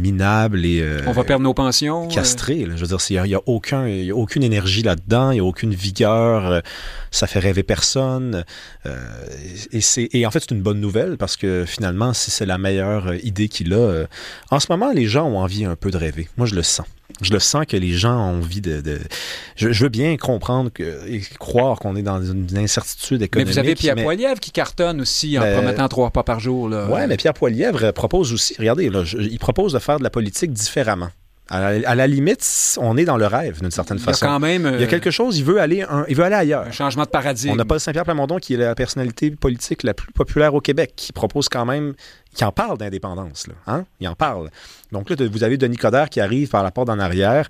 minable et. Euh, On va perdre nos pensions. Euh. Castré. je veux dire, il n'y a, aucun, y a aucune énergie là-dedans, il n'y a aucune vigueur, ça fait rêver personne. et, et en fait, c'est une bonne nouvelle parce que finalement, si c'est la meilleure idée qu'il a, en ce moment, les gens ont envie un peu de rêver. Moi, je le sens. Je le sens que les gens ont envie de. Je, veux bien comprendre que, et croire qu'on est dans une incertitude économique. Mais vous avez Pierre Poilièvre qui cartonne aussi en ben, promettant trois pas par jour. Oui, mais Pierre Poilièvre propose aussi. Regardez, il propose de faire de la politique différemment. À la, limite, on est dans le rêve d'une certaine façon. Il y a quand même. il y a quelque chose, il veut aller, il veut aller ailleurs. Un changement de paradigme. On n'a pas Saint-Pierre Plamondon qui est la personnalité politique la plus populaire au Québec, qui propose quand même, qui en parle d'indépendance. Hein? Il en parle. Donc là, vous avez Denis Coderre qui arrive par la porte en arrière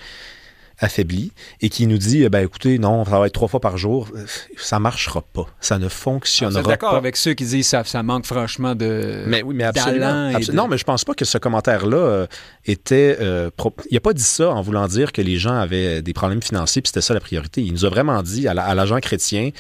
affaibli et qui nous dit ben écoutez non ça va être trois fois par jour ça marchera pas ça ne fonctionnera pas. d'accord avec ceux qui disent ça ça manque franchement de mais oui mais absolument, non mais je pense pas que ce commentaire là euh, était euh, il a pas dit ça en voulant dire que les gens avaient des problèmes financiers puis c'était ça la priorité il nous a vraiment dit à l'agent chrétien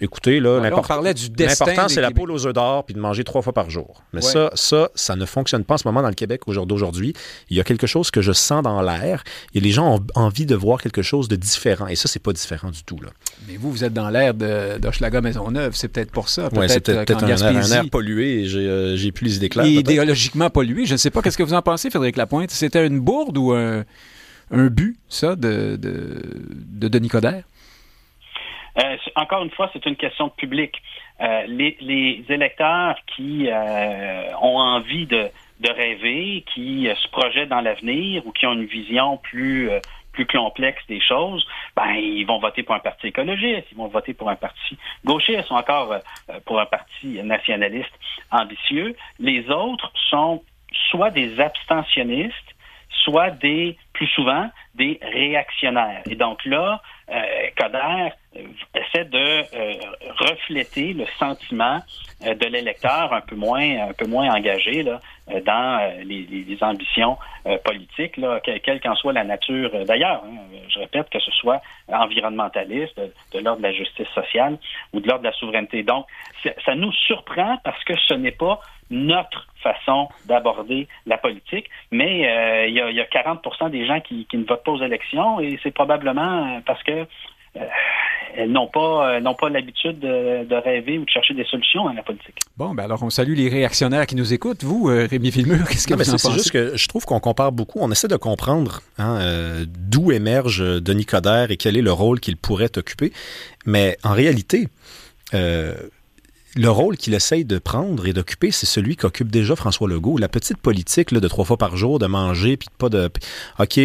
Écoutez, là, l'important, c'est la poule aux œufs d'or puis de manger trois fois par jour. Mais ça, ça, ça ne fonctionne pas en ce moment dans le Québec d'aujourd'hui. Il y a quelque chose que je sens dans l'air et les gens ont envie de voir quelque chose de différent. Et ça, c'est pas différent du tout. Là. Mais vous, vous êtes dans l'air d'Hochelaga Maisonneuve. C'est peut-être pour ça. Peut c'est peut-être un, un, air pollué et j'ai, j'ai plus les idées claires. idéologiquement pollué. Je ne sais pas. Qu'est-ce que vous en pensez, Frédéric Lapointe? C'était une bourde ou un, but, ça, de, de, de Denis Coderre? Euh, encore une fois, c'est une question de public. Euh, les, électeurs qui euh, ont envie de, rêver, qui se projettent dans l'avenir ou qui ont une vision plus plus complexe des choses, ben ils vont voter pour un parti écologiste, ils vont voter pour un parti gauchiste ou encore pour un parti nationaliste ambitieux. Les autres sont soit des abstentionnistes, soit des, plus souvent, des réactionnaires. Et donc là, euh, Coder euh, essaie de euh, refléter le sentiment euh, de l'électeur un peu moins un peu moins engagé là, dans les, ambitions politiques, là, quelle qu'en soit la nature d'ailleurs. Hein. je répète que ce soit environnementaliste, de, l'ordre de la justice sociale ou de l'ordre de la souveraineté. Donc, ça nous surprend parce que ce n'est pas notre façon d'aborder la politique, mais il y, a, y, a 40% des gens qui, qui, ne votent pas aux élections et c'est probablement parce que euh, elles n'ont pas, euh, n'ont pas l'habitude de, rêver ou de chercher des solutions à la politique. Bon, ben alors on salue les réactionnaires qui nous écoutent. Vous, euh, Rémi Villemur, *laughs* qu'est-ce que vous en pensez? C'est juste que je trouve qu'on compare beaucoup. On essaie de comprendre hein, d'où émerge Denis Coderre et quel est le rôle qu'il pourrait occuper. Mais en réalité, le rôle qu'il essaye de prendre et d'occuper, c'est celui qu'occupe déjà François Legault. La petite politique là, de trois fois par jour, de manger, puis pas de... OK,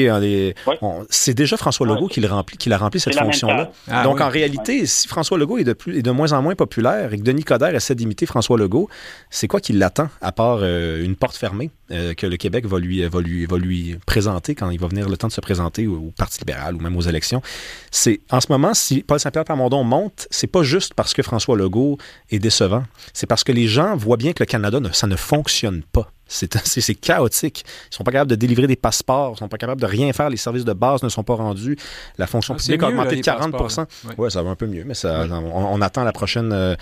c'est déjà François Legault qui, remplit, qui a rempli cette fonction-là. Ah Donc, en réalité, si François Legault est de, plus, est de moins en moins populaire et que Denis Coderre essaie d'imiter François Legault, c'est quoi qui l'attend, à part euh, une porte fermée euh, que le Québec va lui, va, lui, va lui présenter quand il va venir le temps de se présenter au, au Parti libéral ou même aux élections? C'est En ce moment, si Paul Saint-Pierre Plamondon monte, c'est pas juste parce que François Legault est décevant c'est parce que les gens voient bien que le Canada, ça ne fonctionne pas. *laughs* C'est chaotique. Ils sont pas capables de délivrer des passeports, ils sont pas capables de rien faire, les services de base ne sont pas rendus, la fonction ah, publique a augmenté de 40% Oui, ça va un peu mieux, mais ça, on, attend la prochaine, euh,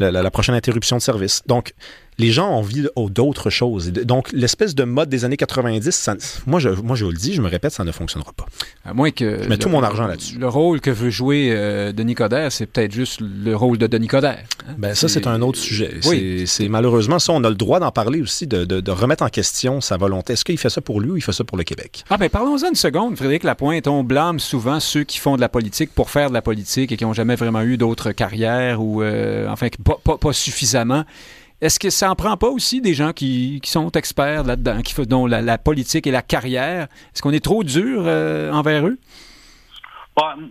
la, prochaine interruption de service. Donc, les gens ont envie d'autres choses. Donc, l'espèce de mode des années 90, moi, je, moi, je vous le dis, je me répète, ça ne fonctionnera pas. À moins que. Je mets tout mon argent là-dessus. Le rôle que veut jouer euh, Denis Coderre, c'est peut-être juste le rôle de Denis Coderre. Hein. Ben, ça, c'est un autre sujet. Oui. C'est malheureusement ça, on a le droit d'en parler aussi, de, de, remettre en question sa volonté. Est-ce qu'il fait ça pour lui ou il fait ça pour le Québec? Ah, ben, parlons-en une seconde, Frédéric Lapointe. On blâme souvent ceux qui font de la politique pour faire de la politique et qui n'ont jamais vraiment eu d'autres carrières ou, euh, enfin, pas, pas, pas suffisamment. Est-ce que ça en prend pas aussi des gens qui, sont experts là-dedans, qui dont la, politique et la carrière? Est-ce qu'on est trop dur euh, envers eux?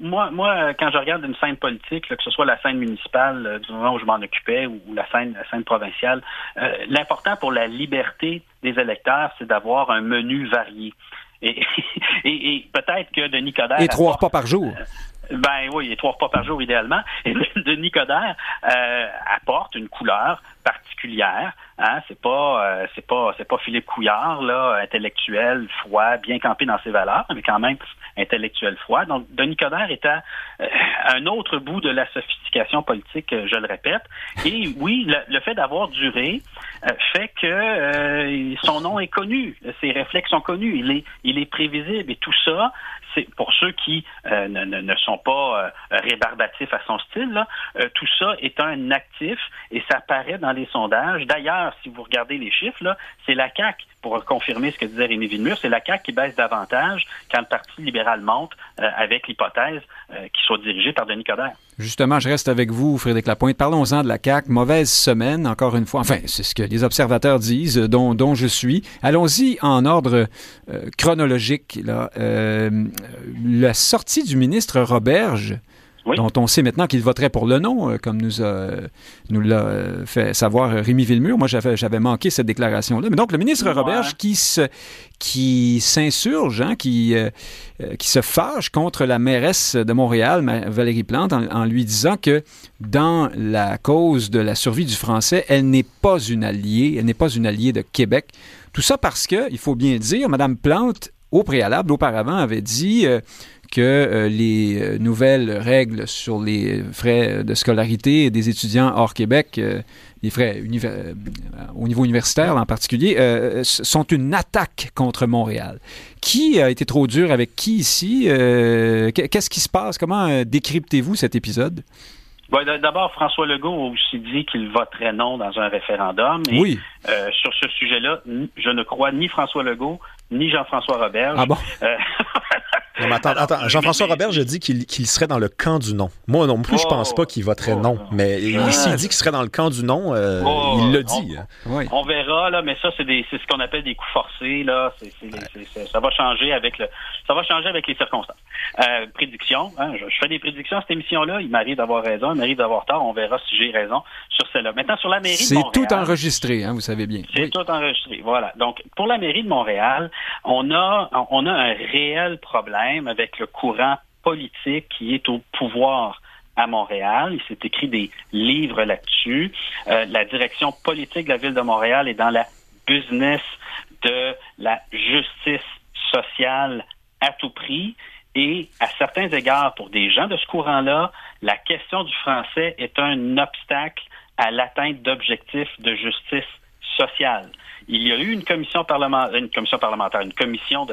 moi, moi, quand je regarde une scène politique, que ce soit la scène municipale euh, du moment où je m'en occupais ou, la scène, la scène provinciale, euh, l'important pour la liberté des électeurs, c'est d'avoir un menu varié. Et, *laughs* et, peut-être que Denis Coderre... Et trois repas par jour. Ben oui, il trois repas par jour idéalement. Et *laughs* Denis Coderre apporte une couleur particulière. Hein? C'est pas, euh, c'est pas, c'est pas Philippe Couillard intellectuel, froid, bien campé dans ses valeurs, mais quand même intellectuel froid. Donc, Denis Coderre est à euh, un autre bout de la sophistication politique, je le répète. Et oui, le, fait d'avoir duré fait que son nom est connu, ses réflexes sont connus, il est, il est prévisible et tout ça, pour ceux qui euh, ne, sont pas euh, rébarbatifs à son style, euh, tout ça est un actif et ça apparaît dans les sondages. D'ailleurs, si vous regardez les chiffres, c'est la CAQ, pour confirmer ce que disait Rémi Villemur, c'est la CAQ qui baisse davantage quand le Parti libéral monte avec l'hypothèse qu'il soit dirigé par Denis Coderre. Justement, je reste avec vous, Frédéric Lapointe. Parlons-en de la CAQ. Mauvaise semaine, encore une fois. Enfin, c'est ce que les observateurs disent, dont, dont je suis. Allons-y en ordre chronologique. Là la sortie du ministre Roberge, dont on sait maintenant qu'il voterait pour le non, euh, comme nous, nous l'a euh, fait savoir Rémi Villemur. Moi, j'avais manqué cette déclaration-là. Mais donc, le ministre Roberge qui se, qui s'insurge, hein, qui, euh, qui se fâche contre la mairesse de Montréal, Valérie Plante, en, lui disant que dans la cause de la survie du français, elle n'est pas une alliée, elle n'est pas une alliée de Québec. Tout ça parce que, il faut bien dire, Mme Plante au préalable, auparavant, avait dit euh, que euh, les euh, nouvelles règles sur les frais de scolarité des étudiants hors Québec, les frais au niveau universitaire en particulier, sont une attaque contre Montréal. Qui a été trop dur avec qui ici? Qu'est-ce qui se passe? Comment décryptez-vous cet épisode? D'abord, François Legault a aussi dit qu'il voterait non dans un référendum. Et, oui. sur ce sujet-là, je ne crois ni François Legault ni Jean-François Robert. Ah bon? Euh, *laughs* non, attends, attends. Jean-François Robert, je dis qu'il serait dans le camp du non. Moi non plus, je pense pas qu'il voterait oh, non. Mais s'il dit qu'il serait dans le camp du non, euh, oh, il le dit. On, on, verra, là, mais ça, c'est ce qu'on appelle des coups forcés. Là. ça va changer avec le, ça va changer avec les circonstances. Euh, prédiction, hein, je, fais des prédictions à cette émission-là. Il m'arrive d'avoir raison, il m'arrive d'avoir tort. On verra si j'ai raison sur celle-là. Maintenant, sur la mairie de Montréal. C'est tout enregistré, hein, vous savez bien. C'est tout enregistré, voilà. Donc, pour la mairie de Montréal, on a, on a un réel problème avec le courant politique qui est au pouvoir à Montréal. Il s'est écrit des livres là-dessus. Euh, la direction politique de la ville de Montréal est dans la business de la justice sociale à tout prix. Et à certains égards, pour des gens de ce courant-là, la question du français est un obstacle à l'atteinte d'objectifs de justice sociale. Il y a eu une commission parlementaire, une commission commission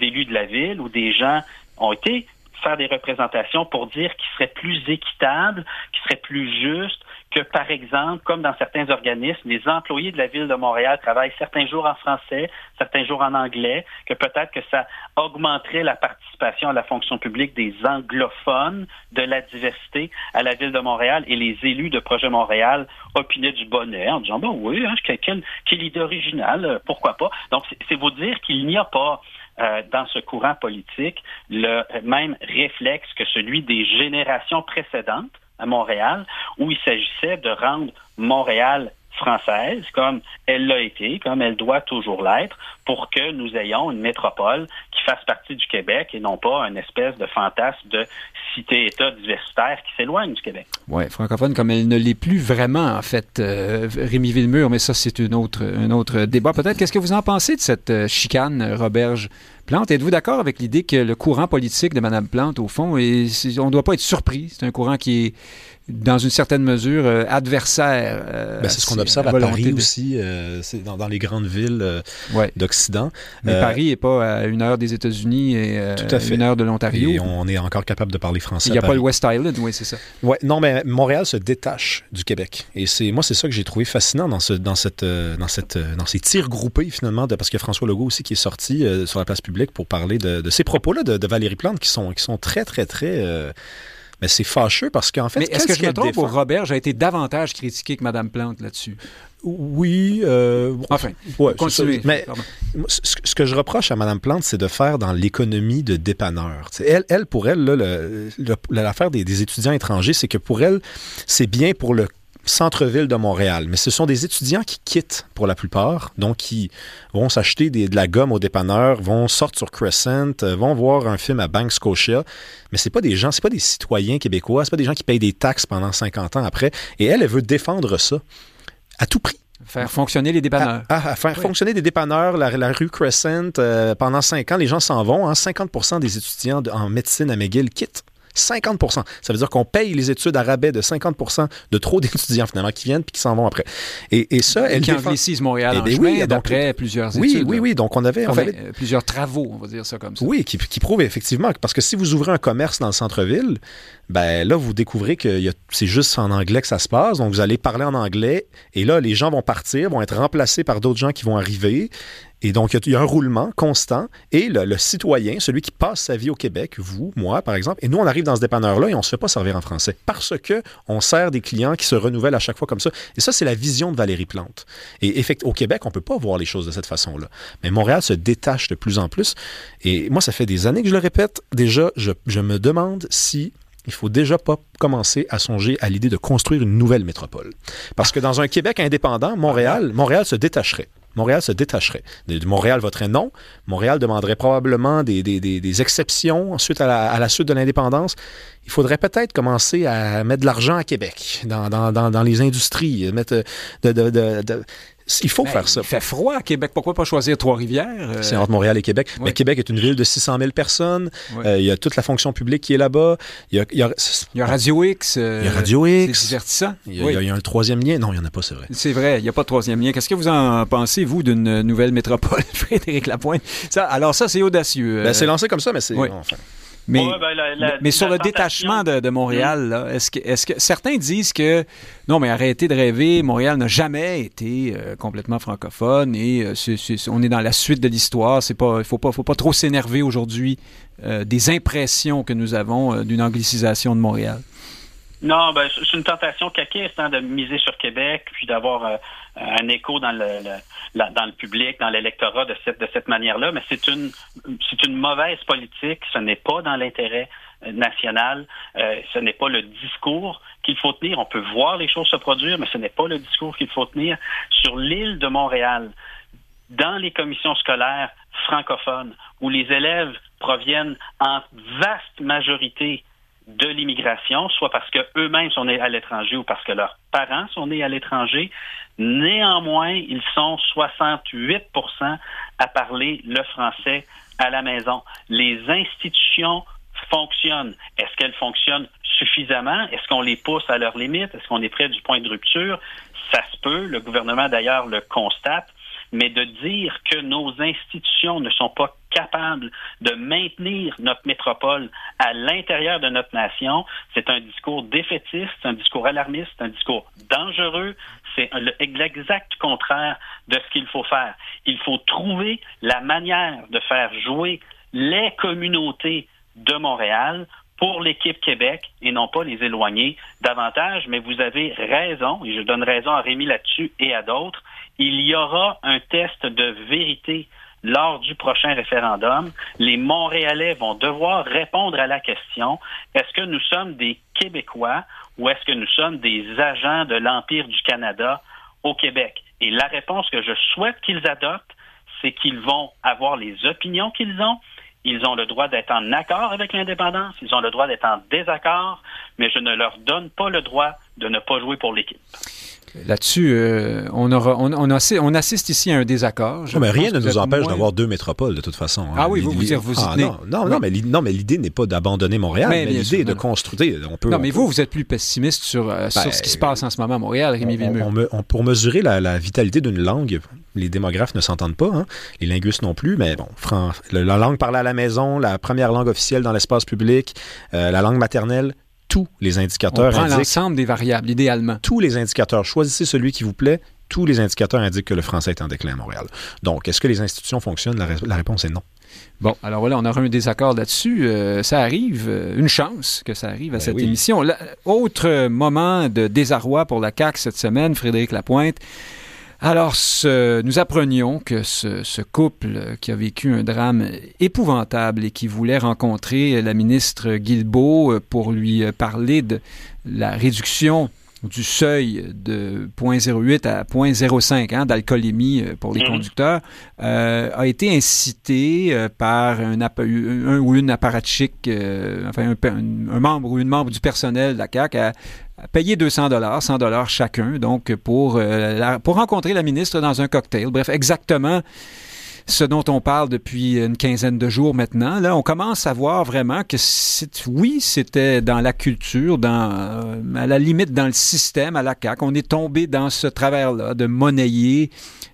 d'élus de, la ville où des gens ont été faire des représentations pour dire qu'il serait plus équitable, qu'il serait plus juste, que, par exemple, comme dans certains organismes, les employés de la ville de Montréal travaillent certains jours en français, certains jours en anglais, que peut-être que ça augmenterait la participation à la fonction publique des anglophones de la diversité à la ville de Montréal et les élus de Projet Montréal opinaient du bonnet en disant, bon oui, hein, quelle, quelle idée originale, euh, pourquoi pas? Donc, c'est vous dire qu'il n'y a pas euh, dans ce courant politique le même réflexe que celui des générations précédentes à Montréal, où il s'agissait de rendre Montréal française, comme elle l'a été, comme elle doit toujours l'être, pour que nous ayons une métropole qui fasse partie du Québec et non pas une espèce de fantasme de cité-État diversitaire qui s'éloigne du Québec. Oui, francophone comme elle ne l'est plus vraiment, en fait, euh, Rémi Villemur, mais ça, c'est un autre débat. Peut-être, qu'est-ce que vous en pensez de cette euh, chicane, Roberge Plante? Êtes-vous d'accord avec l'idée que le courant politique de Mme Plante, au fond, et on ne doit pas être surpris, c'est un courant qui est dans une certaine mesure, euh, adversaire. Euh, ben, c'est ce qu'on observe à Paris aussi, euh, c'est dans, les grandes villes d'Occident. Mais Paris n'est pas à une heure des États-Unis et Tout à fait. une heure de l'Ontario. Et on est encore capable de parler français. Il n'y a pas le West Island, oui, c'est ça. Ouais, non, mais Montréal se détache du Québec. Et c'est moi, c'est ça que j'ai trouvé fascinant dans, ce, dans, cette, dans, cette, dans ces tirs groupés, finalement, de, parce que François Legault aussi qui est sorti sur la place publique pour parler de, ces propos-là de, Valérie Plante qui sont, qui sont très, très, très mais c'est fâcheux parce qu'en fait. Mais est-ce que je me trompe pour Robert, j'ai été davantage critiqué que Mme Plante là-dessus? Oui. Euh, enfin, ouais, Mais ce que je reproche à Mme Plante, c'est de faire dans l'économie de dépanneur. elle, elle, pour elle, l'affaire des, des, étudiants étrangers, c'est que pour elle, c'est bien pour le centre-ville de Montréal. Mais ce sont des étudiants qui quittent pour la plupart, donc qui vont s'acheter de la gomme au dépanneur, vont sortir sur Crescent, euh, vont voir un film à Bank Scotia. Mais c'est pas des gens, c'est pas des citoyens québécois, c'est pas des gens qui payent des taxes pendant 50 ans après. Et elle, elle veut défendre ça à tout prix. Faire fonctionner les dépanneurs. À, faire fonctionner des dépanneurs, la, rue Crescent, euh, pendant 5 ans, les gens s'en vont. Hein, 50% des étudiants en médecine à McGill quittent. 50 Ça veut dire qu'on paye les études à rabais de 50% de trop d'étudiants finalement qui viennent puis qui s'en vont après. Et, et ça, elle qui défend... Montréal eh en chemin, oui, d'après plusieurs oui, études. Oui, oui, donc on avait, on avait... plusieurs travaux, on va dire ça comme ça. Oui, qui, qui prouvent effectivement parce que si vous ouvrez un commerce dans le centre-ville, ben là vous découvrez que c'est juste en anglais que ça se passe, donc vous allez parler en anglais et là les gens vont partir, vont être remplacés par d'autres gens qui vont arriver et donc, il y, a un roulement constant. Et le, citoyen, celui qui passe sa vie au Québec, vous, moi, par exemple, et nous, on arrive dans ce dépanneur-là et on ne se fait pas servir en français parce que on sert des clients qui se renouvellent à chaque fois comme ça. Et ça, c'est la vision de Valérie Plante. Et effectivement, au Québec, on ne peut pas voir les choses de cette façon-là. Mais Montréal se détache de plus en plus. Et moi, ça fait des années que je le répète. Déjà, je, je me demande si il faut déjà pas commencer à songer à l'idée de construire une nouvelle métropole. Parce que dans un Québec indépendant, Montréal, Montréal se détacherait. Montréal se détacherait. Montréal voterait non. Montréal demanderait probablement des, exceptions à la, suite de l'indépendance. Il faudrait peut-être commencer à mettre de l'argent à Québec dans, les industries, mettre de, il faut ben, faire ça. Il fait froid à Québec. Pourquoi pas choisir Trois-Rivières? Euh? C'est entre Montréal et Québec. Mais Québec est une ville de 600 000 personnes. Euh, il y a toute la fonction publique qui est là-bas. Il y a, il y a, Radio X. il y a Radio X. C'est divertissant. Il y, a, il y, a, un troisième lien. Non, il n'y en a pas, c'est vrai. C'est vrai, il n'y a pas de troisième lien. Qu'est-ce que vous en pensez, vous, d'une nouvelle métropole, *laughs* Frédéric Lapointe? Ça, alors ça, c'est audacieux. Ben, c'est lancé comme ça, mais c'est... Enfin. Mais, ben, mais sur le détachement de, Montréal, est-ce que, est que, certains disent que non, mais arrêtez de rêver, Montréal n'a jamais été euh, complètement francophone et euh, on est dans la suite de l'histoire. C'est pas, il faut pas, faut pas trop s'énerver aujourd'hui euh, des impressions que nous avons d'une anglicisation de Montréal. Non, ben, c'est une tentation caquiste hein, de miser sur Québec, puis d'avoir euh, un écho dans le, dans le public, dans l'électorat de cette, de cette manière-là. Mais c'est une, c'est une mauvaise politique. Ce n'est pas dans l'intérêt euh, national. Euh, ce n'est pas le discours qu'il faut tenir. On peut voir les choses se produire, mais ce n'est pas le discours qu'il faut tenir. Sur l'île de Montréal, dans les commissions scolaires francophones, où les élèves proviennent en vaste majorité de l'immigration, soit parce qu'eux-mêmes sont nés à l'étranger ou parce que leurs parents sont nés à l'étranger. Néanmoins, ils sont 68% à parler le français à la maison. Les institutions fonctionnent. Est-ce qu'elles fonctionnent suffisamment? Est-ce qu'on les pousse à leurs limites? Est-ce qu'on est près du point de rupture? Ça se peut. Le gouvernement, d'ailleurs, le constate mais de dire que nos institutions ne sont pas capables de maintenir notre métropole à l'intérieur de notre nation, c'est un discours défaitiste, un discours alarmiste, un discours dangereux, c'est l'exact contraire de ce qu'il faut faire. Il faut trouver la manière de faire jouer les communautés de Montréal pour l'équipe Québec et non pas les éloigner davantage. Mais vous avez raison, et je donne raison à Rémi là-dessus et à d'autres, il y aura un test de vérité lors du prochain référendum. Les Montréalais vont devoir répondre à la question, est-ce que nous sommes des Québécois ou est-ce que nous sommes des agents de l'Empire du Canada au Québec? Et la réponse que je souhaite qu'ils adoptent, c'est qu'ils vont avoir les opinions qu'ils ont, ils ont le droit d'être en accord avec l'indépendance, ils ont le droit d'être en désaccord, mais je ne leur donne pas le droit de ne pas jouer pour l'équipe. Là-dessus, euh, on, aura, on, on, assiste, ici à un désaccord. mais rien ne nous empêche d'avoir deux métropoles, de toute façon. Hein. Ah oui, vous, vous, vous ah, non, non, non, mais, non, mais l'idée n'est pas d'abandonner Montréal, mais, l'idée est de construire. On peut, non, mais vous, vous êtes plus pessimiste sur, euh, sur ben, ce qui se passe en ce moment à Montréal, Rémi Villemur. pour mesurer la, vitalité d'une langue, les démographes ne s'entendent pas, hein, les linguistes non plus, mais bon, la langue parlée à la maison, la première langue officielle dans l'espace public, euh, la langue maternelle, tous les indicateurs On prend l'ensemble des variables, idéalement. Tous les indicateurs. Choisissez celui qui vous plaît. Tous les indicateurs indiquent que le français est en déclin à Montréal. Donc, est-ce que les institutions fonctionnent? La, réponse est non. Bon, alors voilà, on aura un désaccord là-dessus. Euh, ça arrive, euh, une chance que ça arrive à ben cette émission. autre moment de désarroi pour la CAQ cette semaine, Frédéric Lapointe. Alors, nous apprenions que ce, couple qui a vécu un drame épouvantable et qui voulait rencontrer la ministre Guilbeault pour lui parler de la réduction du seuil de 0,08 à 0,05 hein, d'alcoolémie euh, pour les mhm. conducteurs euh, a été incité euh, par un, un, ou une apparatchik, enfin un, membre ou une membre du personnel de la CAQ à, payer 200 dollars, 100 dollars chacun, donc pour, pour rencontrer la ministre dans un cocktail. Bref, exactement ce dont on parle depuis une quinzaine de jours maintenant. Là, on commence à voir vraiment que oui, c'était dans la culture, dans, euh, à la limite dans le système, à la CAQ. On est tombé dans ce travers-là de monnayer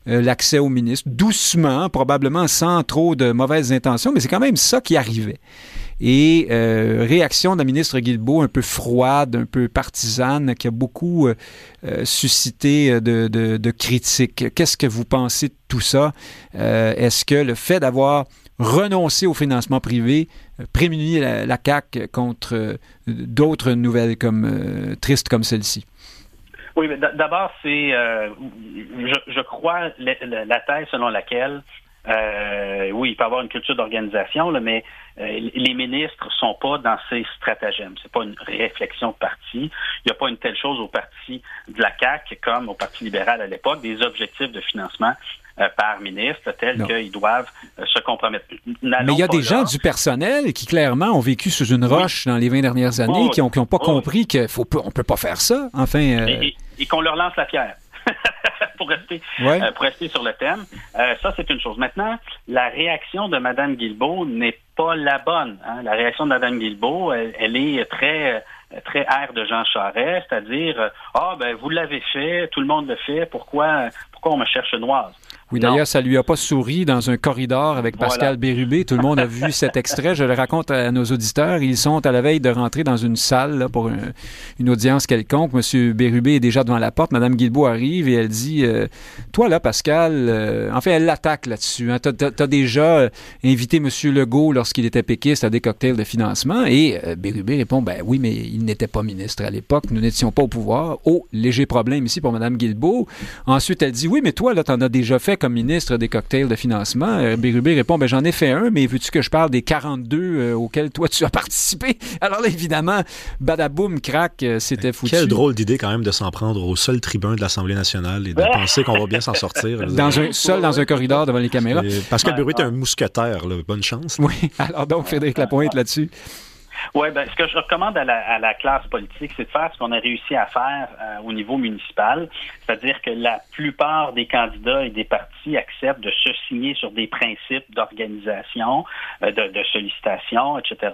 euh, l'accès au ministre, doucement, probablement sans trop de mauvaises intentions, mais c'est quand même ça qui arrivait. Et euh, réaction de la ministre Guilbeault un peu froide, un peu partisane, qui a beaucoup euh, euh, suscité de, critiques. Qu'est-ce que vous pensez de tout ça? Est-ce que le fait d'avoir renoncé au financement privé prémunit la, la CAQ contre d'autres nouvelles comme tristes comme celle-ci? Oui, mais d'abord, c'est, je, je, crois, la, la thèse selon laquelle euh, oui, il peut y avoir une culture d'organisation, mais euh, les ministres sont pas dans ces stratagèmes. C'est pas une réflexion de parti. Il n'y a pas une telle chose au parti de la CAQ comme au Parti libéral à l'époque, des objectifs de financement euh, par ministre tels qu'ils doivent se compromettre. Mais il y a des gens du personnel qui clairement ont vécu sous une roche dans les 20 dernières années, oh, qui n'ont ont pas oh. compris qu'on ne peut pas faire ça. Enfin, et qu'on leur lance la pierre. Pour rester euh, pour rester sur le thème. Euh, ça, c'est une chose. Maintenant, la réaction de Mme Guilbeault n'est pas la bonne. Hein. La réaction de Mme Guilbeault, elle, est très très air de Jean Charest, c'est-à-dire ah ben vous l'avez fait, tout le monde le fait, pourquoi pourquoi on me cherche noise oui, d'ailleurs, ça lui a pas souri dans un corridor avec Pascal Bérubé. Tout le monde a vu cet extrait. Je le raconte à nos auditeurs. Ils sont à la veille de rentrer dans une salle pour une, audience quelconque. Monsieur Bérubé est déjà devant la porte. Madame Guilbeault arrive et elle dit euh, Toi, là, Pascal, euh, en fait, elle l'attaque là-dessus. Hein. Tu as, déjà euh, invité Monsieur Legault lorsqu'il était péquiste à des cocktails de financement. Et Bérubé répond Ben oui, mais il n'était pas ministre à l'époque. Nous n'étions pas au pouvoir. Oh, léger problème ici pour Madame Guilbeault. Ensuite, elle dit Oui, mais toi, là, tu en as déjà fait comme ministre des cocktails de financement. Euh, Bérubé répond, ben, j'en ai fait un, mais veux-tu que je parle des 42 euh, auxquels toi tu as *laughs* participé? Alors là, évidemment, badaboum, crack, euh, c'était foutu. Quelle drôle d'idée quand même de s'en prendre au seul tribun de l'Assemblée nationale et de penser qu'on va bien s'en sortir. Dans un, seul dans un corridor devant les caméras. Pascal Bérubé est un mousquetaire, bonne chance. Oui, *laughs* alors donc Frédéric Lapointe là-dessus. Oui, ben, ce que je recommande à la, classe politique, c'est de faire ce qu'on a réussi à faire euh, au niveau municipal, c'est-à-dire que la plupart des candidats et des partis acceptent de se signer sur des principes d'organisation, euh, de, sollicitation, etc.,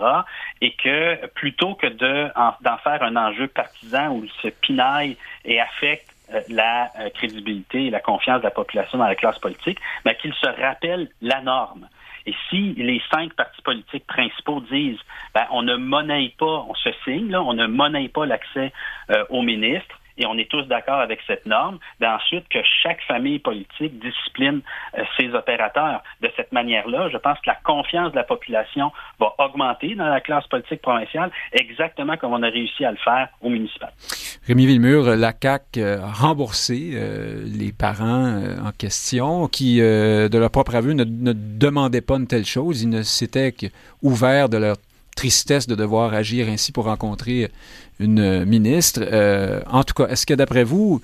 et que plutôt que d'en faire un enjeu partisan où il se pinaille et affecte euh, la crédibilité et la confiance de la population dans la classe politique, mais qu'il se rappelle la norme. Et si les cinq partis politiques principaux disent ben, on ne monnaie pas, on se signe, là, on ne monnaie pas l'accès euh, aux ministres, et on est tous d'accord avec cette norme, ben ensuite que chaque famille politique discipline euh, ses opérateurs. De cette manière-là, je pense que la confiance de la population va augmenter dans la classe politique provinciale, exactement comme on a réussi à le faire au municipal. Rémi Villemur, la CAQ a remboursé euh, les parents euh, en question qui, de leur propre aveu, ne, ne, demandaient pas une telle chose. Ils ne s'étaient qu'ouverts de leur tristesse de devoir agir ainsi pour rencontrer une ministre. Euh, en tout cas, est-ce que d'après vous,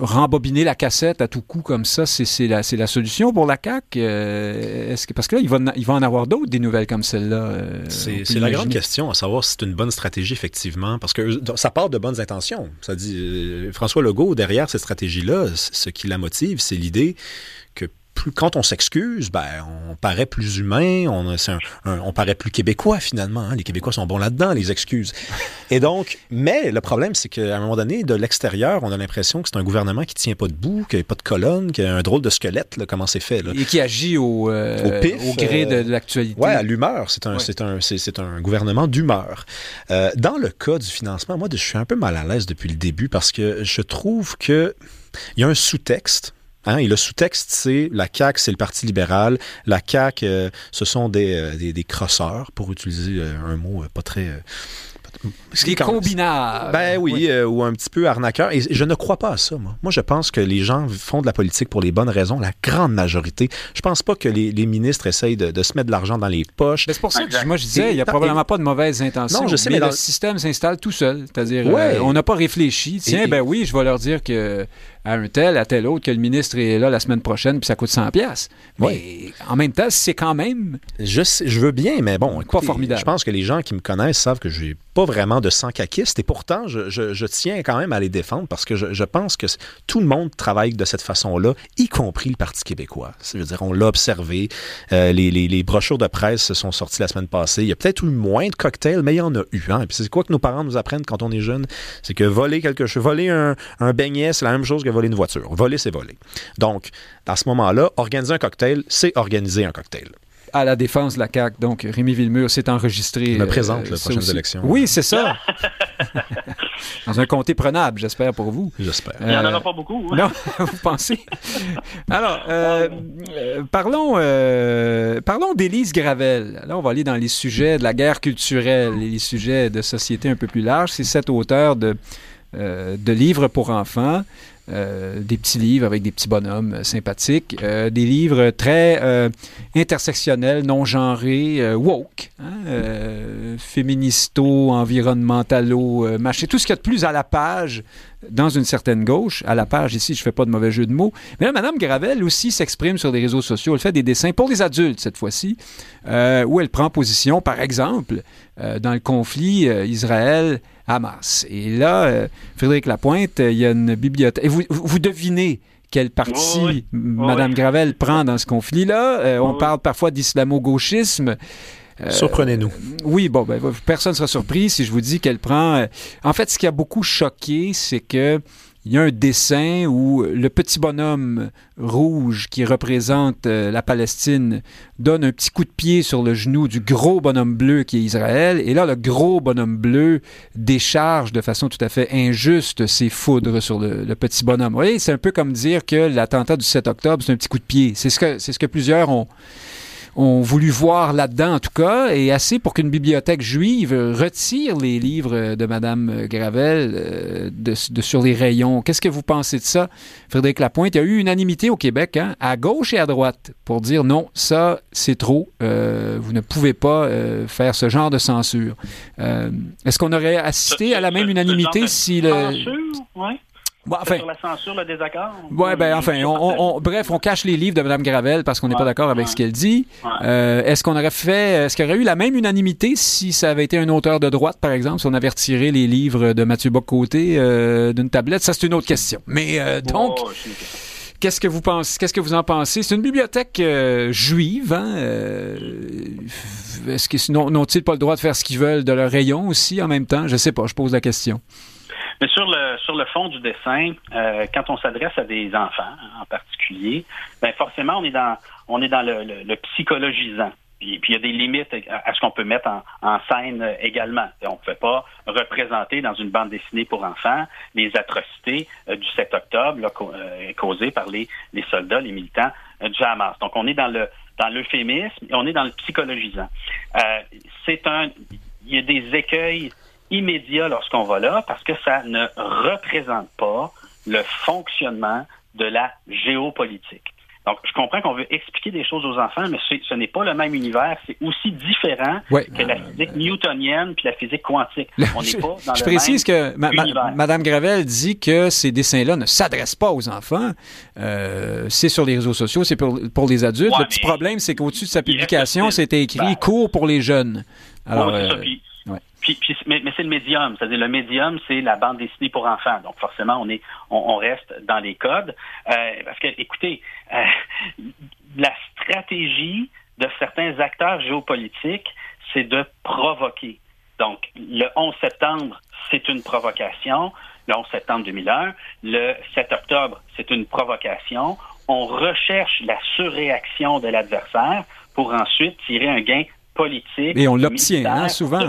rembobiner la cassette à tout coup comme ça, c'est la, la, solution pour la CAQ? Euh, est-ce que, parce que là, il va, il va en avoir d'autres, des nouvelles comme celle-là. Euh, c'est la grande question, à savoir si c'est une bonne stratégie, effectivement, parce que ça part de bonnes intentions. Ça dit, François Legault, derrière cette stratégie-là, ce qui la motive, c'est l'idée quand on s'excuse, ben, on paraît plus humain, on, on paraît plus québécois finalement. Hein. Les Québécois sont bons là-dedans, les excuses. Et donc, mais le problème, c'est qu'à un moment donné, de l'extérieur, on a l'impression que c'est un gouvernement qui tient pas debout, qui n'a pas de colonne, qui a un drôle de squelette, là, comment c'est fait. Là. Et qui agit au, euh, au, gré de, l'actualité. Oui, à l'humeur. C'est un, c'est un, c'est, un gouvernement d'humeur. Euh, dans le cas du financement, moi, je suis un peu mal à l'aise depuis le début parce que je trouve que il y a un sous-texte Hein, et le sous-texte, c'est la CAQ, c'est le Parti libéral. La CAQ, euh, ce sont des, euh, des, des, crosseurs, pour utiliser euh, un mot pas très Ce qui est combinable. Ben oui, euh, ou un petit peu arnaqueur. Et je ne crois pas à ça, moi. Moi, je pense que les gens font de la politique pour les bonnes raisons, la grande majorité. Je pense pas que les, ministres essayent de, se mettre de l'argent dans les poches. C'est pour ça que moi, je disais, il n'y a probablement pas de mauvaises intentions. Non, je sais, mais, le système s'installe tout seul. C'est-à-dire, euh, on n'a pas réfléchi. Tiens, ben oui, je vais leur dire que à un tel, à tel autre, que le ministre est là la semaine prochaine, puis ça coûte 100 pièces. Mais en même temps, c'est quand même... Je, je veux bien, mais bon, pas formidable. je pense que les gens qui me connaissent savent que je n'ai pas vraiment de sang caquiste, et pourtant, je, tiens quand même à les défendre, parce que je, pense que tout le monde travaille de cette façon-là, y compris le Parti québécois. C'est-à-dire, on l'a observé, euh, les, brochures de presse sont sorties la semaine passée, il y a peut-être eu moins de cocktails, mais il y en a eu. Hein? puis c'est quoi que nos parents nous apprennent quand on est jeune? C'est que voler quelque chose, voler un, un beignet, c'est la même chose que voler une voiture. Voler, c'est voler. Donc, à ce moment-là, organiser un cocktail, c'est organiser un cocktail à la défense de la CAQ. Donc, Rémi Villemur s'est enregistré. me présente euh, les prochaines élections. Oui, c'est ça. *laughs* Dans un comté prenable, j'espère pour vous. J'espère. Il n'y en aura pas beaucoup. Hein. Non, *laughs* vous pensez? Alors, euh, euh, parlons, parlons d'Élise Gravel. Là, on va aller dans les sujets de la guerre culturelle et les sujets de société un peu plus larges. C'est cet auteur de, de livres pour enfants. Euh, des petits livres avec des petits bonhommes euh, sympathiques, euh, des livres très intersectionnels, non genrés, woke, hein, féministo, environnementalo, machin, tout ce qu'il y a de plus à la page dans une certaine gauche, à la page ici, je ne fais pas de mauvais jeu de mots. Mais là, Mme Gravel aussi s'exprime sur des réseaux sociaux. Elle fait des dessins pour les adultes cette fois-ci, où elle prend position, par exemple, dans le conflit Israël Hamas. Et là, euh, Frédéric Lapointe, il y a une bibliothèque. Et vous, vous devinez quelle partie Mme Gravel prend dans ce conflit-là. Euh, on parle parfois d'islamo-gauchisme. Euh, Surprenez-nous. oui, bon, ben, personne ne sera surpris si je vous dis qu'elle prend. en fait, ce qui a beaucoup choqué, c'est que il y a un dessin où le petit bonhomme rouge qui représente euh, la Palestine donne un petit coup de pied sur le genou du gros bonhomme bleu qui est Israël. Et là, le gros bonhomme bleu décharge de façon tout à fait injuste ses foudres sur le, petit bonhomme. Vous voyez, c'est un peu comme dire que l'attentat du 7 octobre, c'est un petit coup de pied. C'est ce que, c'est ce que plusieurs ont, ont voulu voir là-dedans, en tout cas, et assez pour qu'une bibliothèque juive retire les livres de Mme Gravel euh, de, sur les rayons. Qu'est-ce que vous pensez de ça, Frédéric Lapointe? Il y a eu unanimité au Québec, hein, à gauche et à droite, pour dire non, ça, c'est trop. Euh, vous ne pouvez pas euh, faire ce genre de censure. Est-ce qu'on aurait assisté à la même unanimité si le... Censure, ouais. Enfin, sur la censure, le désaccord? Ouais, ben, enfin, on, bref, on cache les livres de Mme Gravel parce qu'on n'est pas d'accord avec ce qu'elle dit. Euh, est-ce qu'on aurait fait, est-ce qu'il y aurait eu la même unanimité si ça avait été un auteur de droite, par exemple, si on avait retiré les livres de Mathieu Bocoté euh, d'une tablette? Ça, c'est une autre question. Mais euh, donc. Qu'est-ce que vous pensez Qu'est-ce que vous en pensez? C'est une bibliothèque juive. Hein? Est-ce qu'ils n'ont-ils pas le droit de faire ce qu'ils veulent de leur rayon aussi en même temps? Je sais pas. Je pose la question. Mais sur le sur le fond du dessin, euh, quand on s'adresse à des enfants en particulier, ben forcément on est dans on est dans le, le, psychologisant. Puis, il y a des limites à, ce qu'on peut mettre en, scène également. on ne peut pas représenter dans une bande dessinée pour enfants les atrocités euh, du 7 octobre là, euh, causées par les, les soldats, les militants du Hamas. Donc on est dans le dans l'euphémisme et on est dans le psychologisant. c'est un il y a des écueils immédiat lorsqu'on va là parce que ça ne représente pas le fonctionnement de la géopolitique. Donc, je comprends qu'on veut expliquer des choses aux enfants, mais ce n'est pas le même univers. C'est aussi différent que la physique newtonienne puis la physique quantique. On n'est pas dans je précise que Mme Gravel dit que ces dessins-là ne s'adressent pas aux enfants. Euh, c'est sur les réseaux sociaux, c'est pour, les adultes. le petit problème, c'est qu'au-dessus de sa publication, c'était écrit ben, cours pour les jeunes. Alors, puis, mais, c'est le médium, c'est-à-dire le médium, c'est la bande dessinée pour enfants. Donc forcément, on est, on, reste dans les codes. Euh, parce que, écoutez, euh, la stratégie de certains acteurs géopolitiques, c'est de provoquer. Donc, le 11 septembre, c'est une provocation. Le 11 septembre 2001, le 7 octobre, c'est une provocation. On recherche la surréaction de l'adversaire pour ensuite tirer un gain politique. Et on l'obtient, hein, souvent.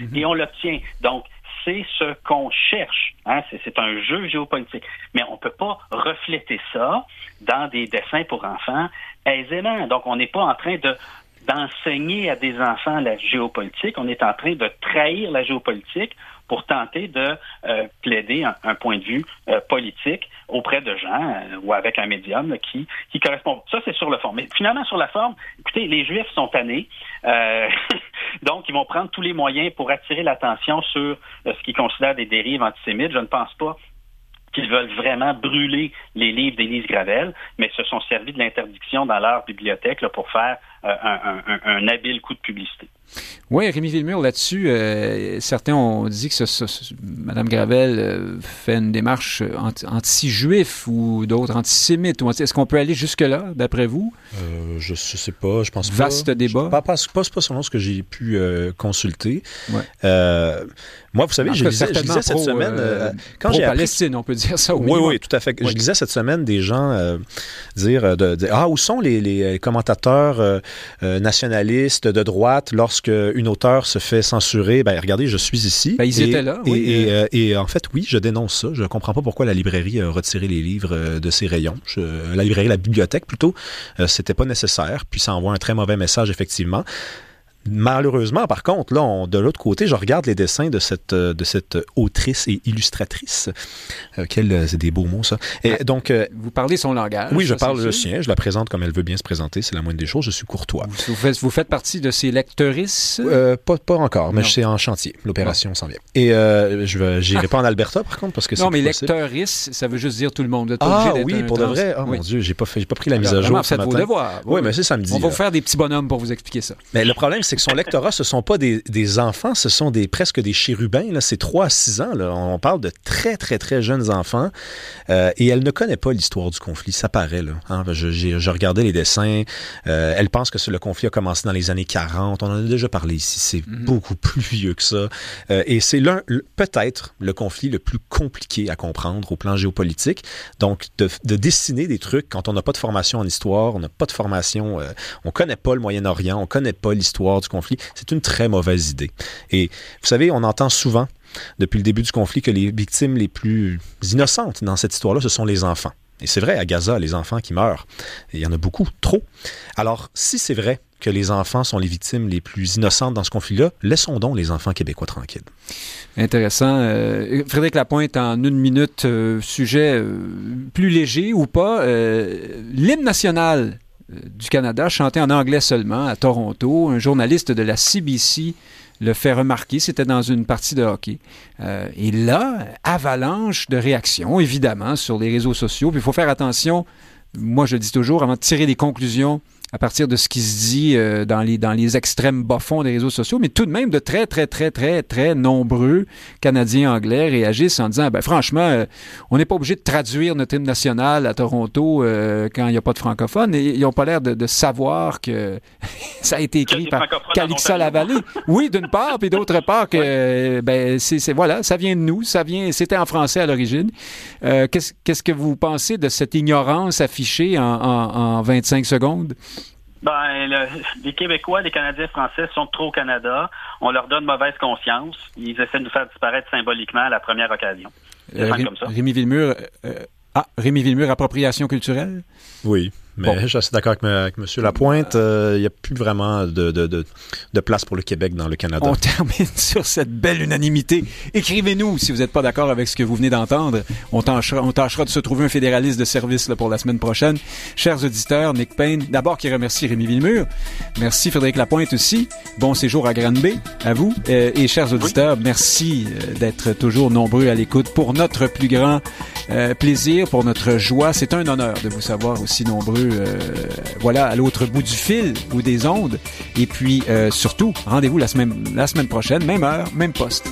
mhm. et on l'obtient. Donc, c'est ce qu'on cherche. Hein, c'est un jeu géopolitique. Mais on ne peut pas refléter ça dans des dessins pour enfants aisément. Donc, on n'est pas en train de d'enseigner à des enfants la géopolitique, on est en train de trahir la géopolitique pour tenter de euh, plaider un, point de vue euh, politique auprès de gens euh, ou avec un médium qui, qui correspond. Ça, c'est sur le fond. Mais finalement, sur la forme, écoutez, les Juifs sont tannés. *laughs* donc, ils vont prendre tous les moyens pour attirer l'attention sur ce qu'ils considèrent des dérives antisémites. Je ne pense pas qu'ils veulent vraiment brûler les livres d'Élise Gravel, mais se sont servis de l'interdiction dans leur bibliothèque pour faire un, habile coup de publicité. Oui, Rémi Villemur, là-dessus, euh, certains ont dit que ce, Mme Gravel euh, fait une démarche anti-juif ou d'autres antisémites. Est-ce qu'on peut aller jusque-là, d'après vous? Euh, je ne sais pas, je pense pas. Vaste débat. pas, pas, pas, pas, selon ce que j'ai pu consulter. moi, vous savez, je lisais, cette semaine... quand j'ai Palestine, on peut dire ça. Oui, oui, tout à fait. Je lisais cette semaine des gens dire, de, Ah, où sont les, les commentateurs nationalistes de droite lorsque une auteur se fait censurer, ben regardez, je suis ici. Ben, ils étaient là. Oui. Euh. Et, en fait, oui, je dénonce ça. Je ne comprends pas pourquoi la librairie a retiré les livres euh, de ses rayons. la librairie, la bibliothèque plutôt, euh, c'était pas nécessaire. Puis ça envoie un très mauvais message, effectivement. Malheureusement, par contre, là, de l'autre côté, je regarde les dessins de cette, euh, de cette autrice et illustratrice. Euh, euh, c'est des beaux mots, ça. Et donc, vous parlez son langage. Oui, je parle le sien. Je la présente comme elle veut bien se présenter. C'est la moindre des choses. Je suis courtois. Vous faites, vous faites partie de ces lectrices? Pas, pas encore, mais c'est en chantier. L'opération s'en vient. Et je n'irai pas en Alberta, par contre, parce que c'est Non, mais lectrice, ça veut juste dire tout le monde. ah oui, pour de vrai. Oh mon Dieu, j'ai pas, pas pris la mise à jour. Ce matin. Vos devoirs. Oui, mais c'est samedi. On va vous faire des petits bonhommes pour vous expliquer ça. Mais le problème, c'est que son lectorat, ce sont pas des, enfants, ce sont des presque des chérubins. C'est 3 à 6 ans. Là. On parle de très, très, très jeunes enfants. Euh, et elle ne connaît pas l'histoire du conflit. Ça paraît. Là, hein. je, regardais les dessins. Euh, elle pense que le conflit a commencé dans les années 40. On en a déjà parlé ici. C'est mhm. beaucoup plus vieux que ça. Euh, et c'est l'un, peut-être, le conflit le plus compliqué à comprendre au plan géopolitique. Donc, de, de dessiner des trucs quand on n'a pas de formation en histoire, on n'a pas de formation, on connaît pas le Moyen-Orient, on connaît pas l'histoire du conflit. C'est une très mauvaise idée. Et vous savez, on entend souvent depuis le début du conflit que les victimes les plus innocentes dans cette histoire-là, ce sont les enfants. Et c'est vrai, à Gaza, les enfants qui meurent, il y en a beaucoup, trop. Alors, si c'est vrai que les enfants sont les victimes les plus innocentes dans ce conflit-là, laissons donc les enfants québécois tranquilles. Intéressant. Euh, Frédéric Lapointe, en une minute, euh, sujet euh, plus léger ou pas, l'hymne national du Canada, chanté en anglais seulement à Toronto. Un journaliste de la CBC le fait remarquer, c'était dans une partie de hockey. Euh, et là, avalanche de réactions, évidemment, sur les réseaux sociaux. Puis il faut faire attention, moi je le dis toujours, avant de tirer des conclusions à partir de ce qui se dit euh, dans, les, dans les extrêmes bas-fonds des réseaux sociaux, mais tout de même de très, très, très, très, très nombreux Canadiens anglais réagissent en disant, ben, franchement, euh, on n'est pas obligé de traduire notre hymne national à Toronto euh, quand il n'y a pas de francophones. Et ils n'ont pas l'air de, savoir que *laughs* ça a été écrit par Calixa Lavallée. Oui, d'une part, puis d'autre part que, ben, c'est, voilà, ça vient de nous, ça vient, c'était en français à l'origine. qu'est-ce, qu'est-ce que vous pensez de cette ignorance affichée en, en, en 25 secondes? Ben, les Québécois, les Canadiens français sont trop au Canada. On leur donne mauvaise conscience. Ils essaient de nous faire disparaître symboliquement à la première occasion. Euh, comme ça. Rémi Villemur, euh, ah, Rémi Villemur, appropriation culturelle? Oui. Mais je suis d'accord avec, M. Lapointe. Euh, il n'y a plus vraiment de, de, de, place pour le Québec dans le Canada. On *laughs* termine sur cette belle unanimité. Écrivez-nous si vous n'êtes pas d'accord avec ce que vous venez d'entendre. On tâchera, on tâchera de se trouver un fédéraliste de service là, pour la semaine prochaine. Chers auditeurs, Nick Payne, d'abord qui remercie Rémi Villemur. Merci Frédéric Lapointe aussi. Bon séjour à Granby, à vous. Euh, et chers auditeurs, merci euh, d'être toujours nombreux à l'écoute pour notre plus grand plaisir, pour notre joie. C'est un honneur de vous savoir aussi nombreux euh, voilà, à l'autre bout du fil ou des ondes. Et puis, euh, surtout, rendez-vous la semaine, la semaine prochaine, même heure, même poste.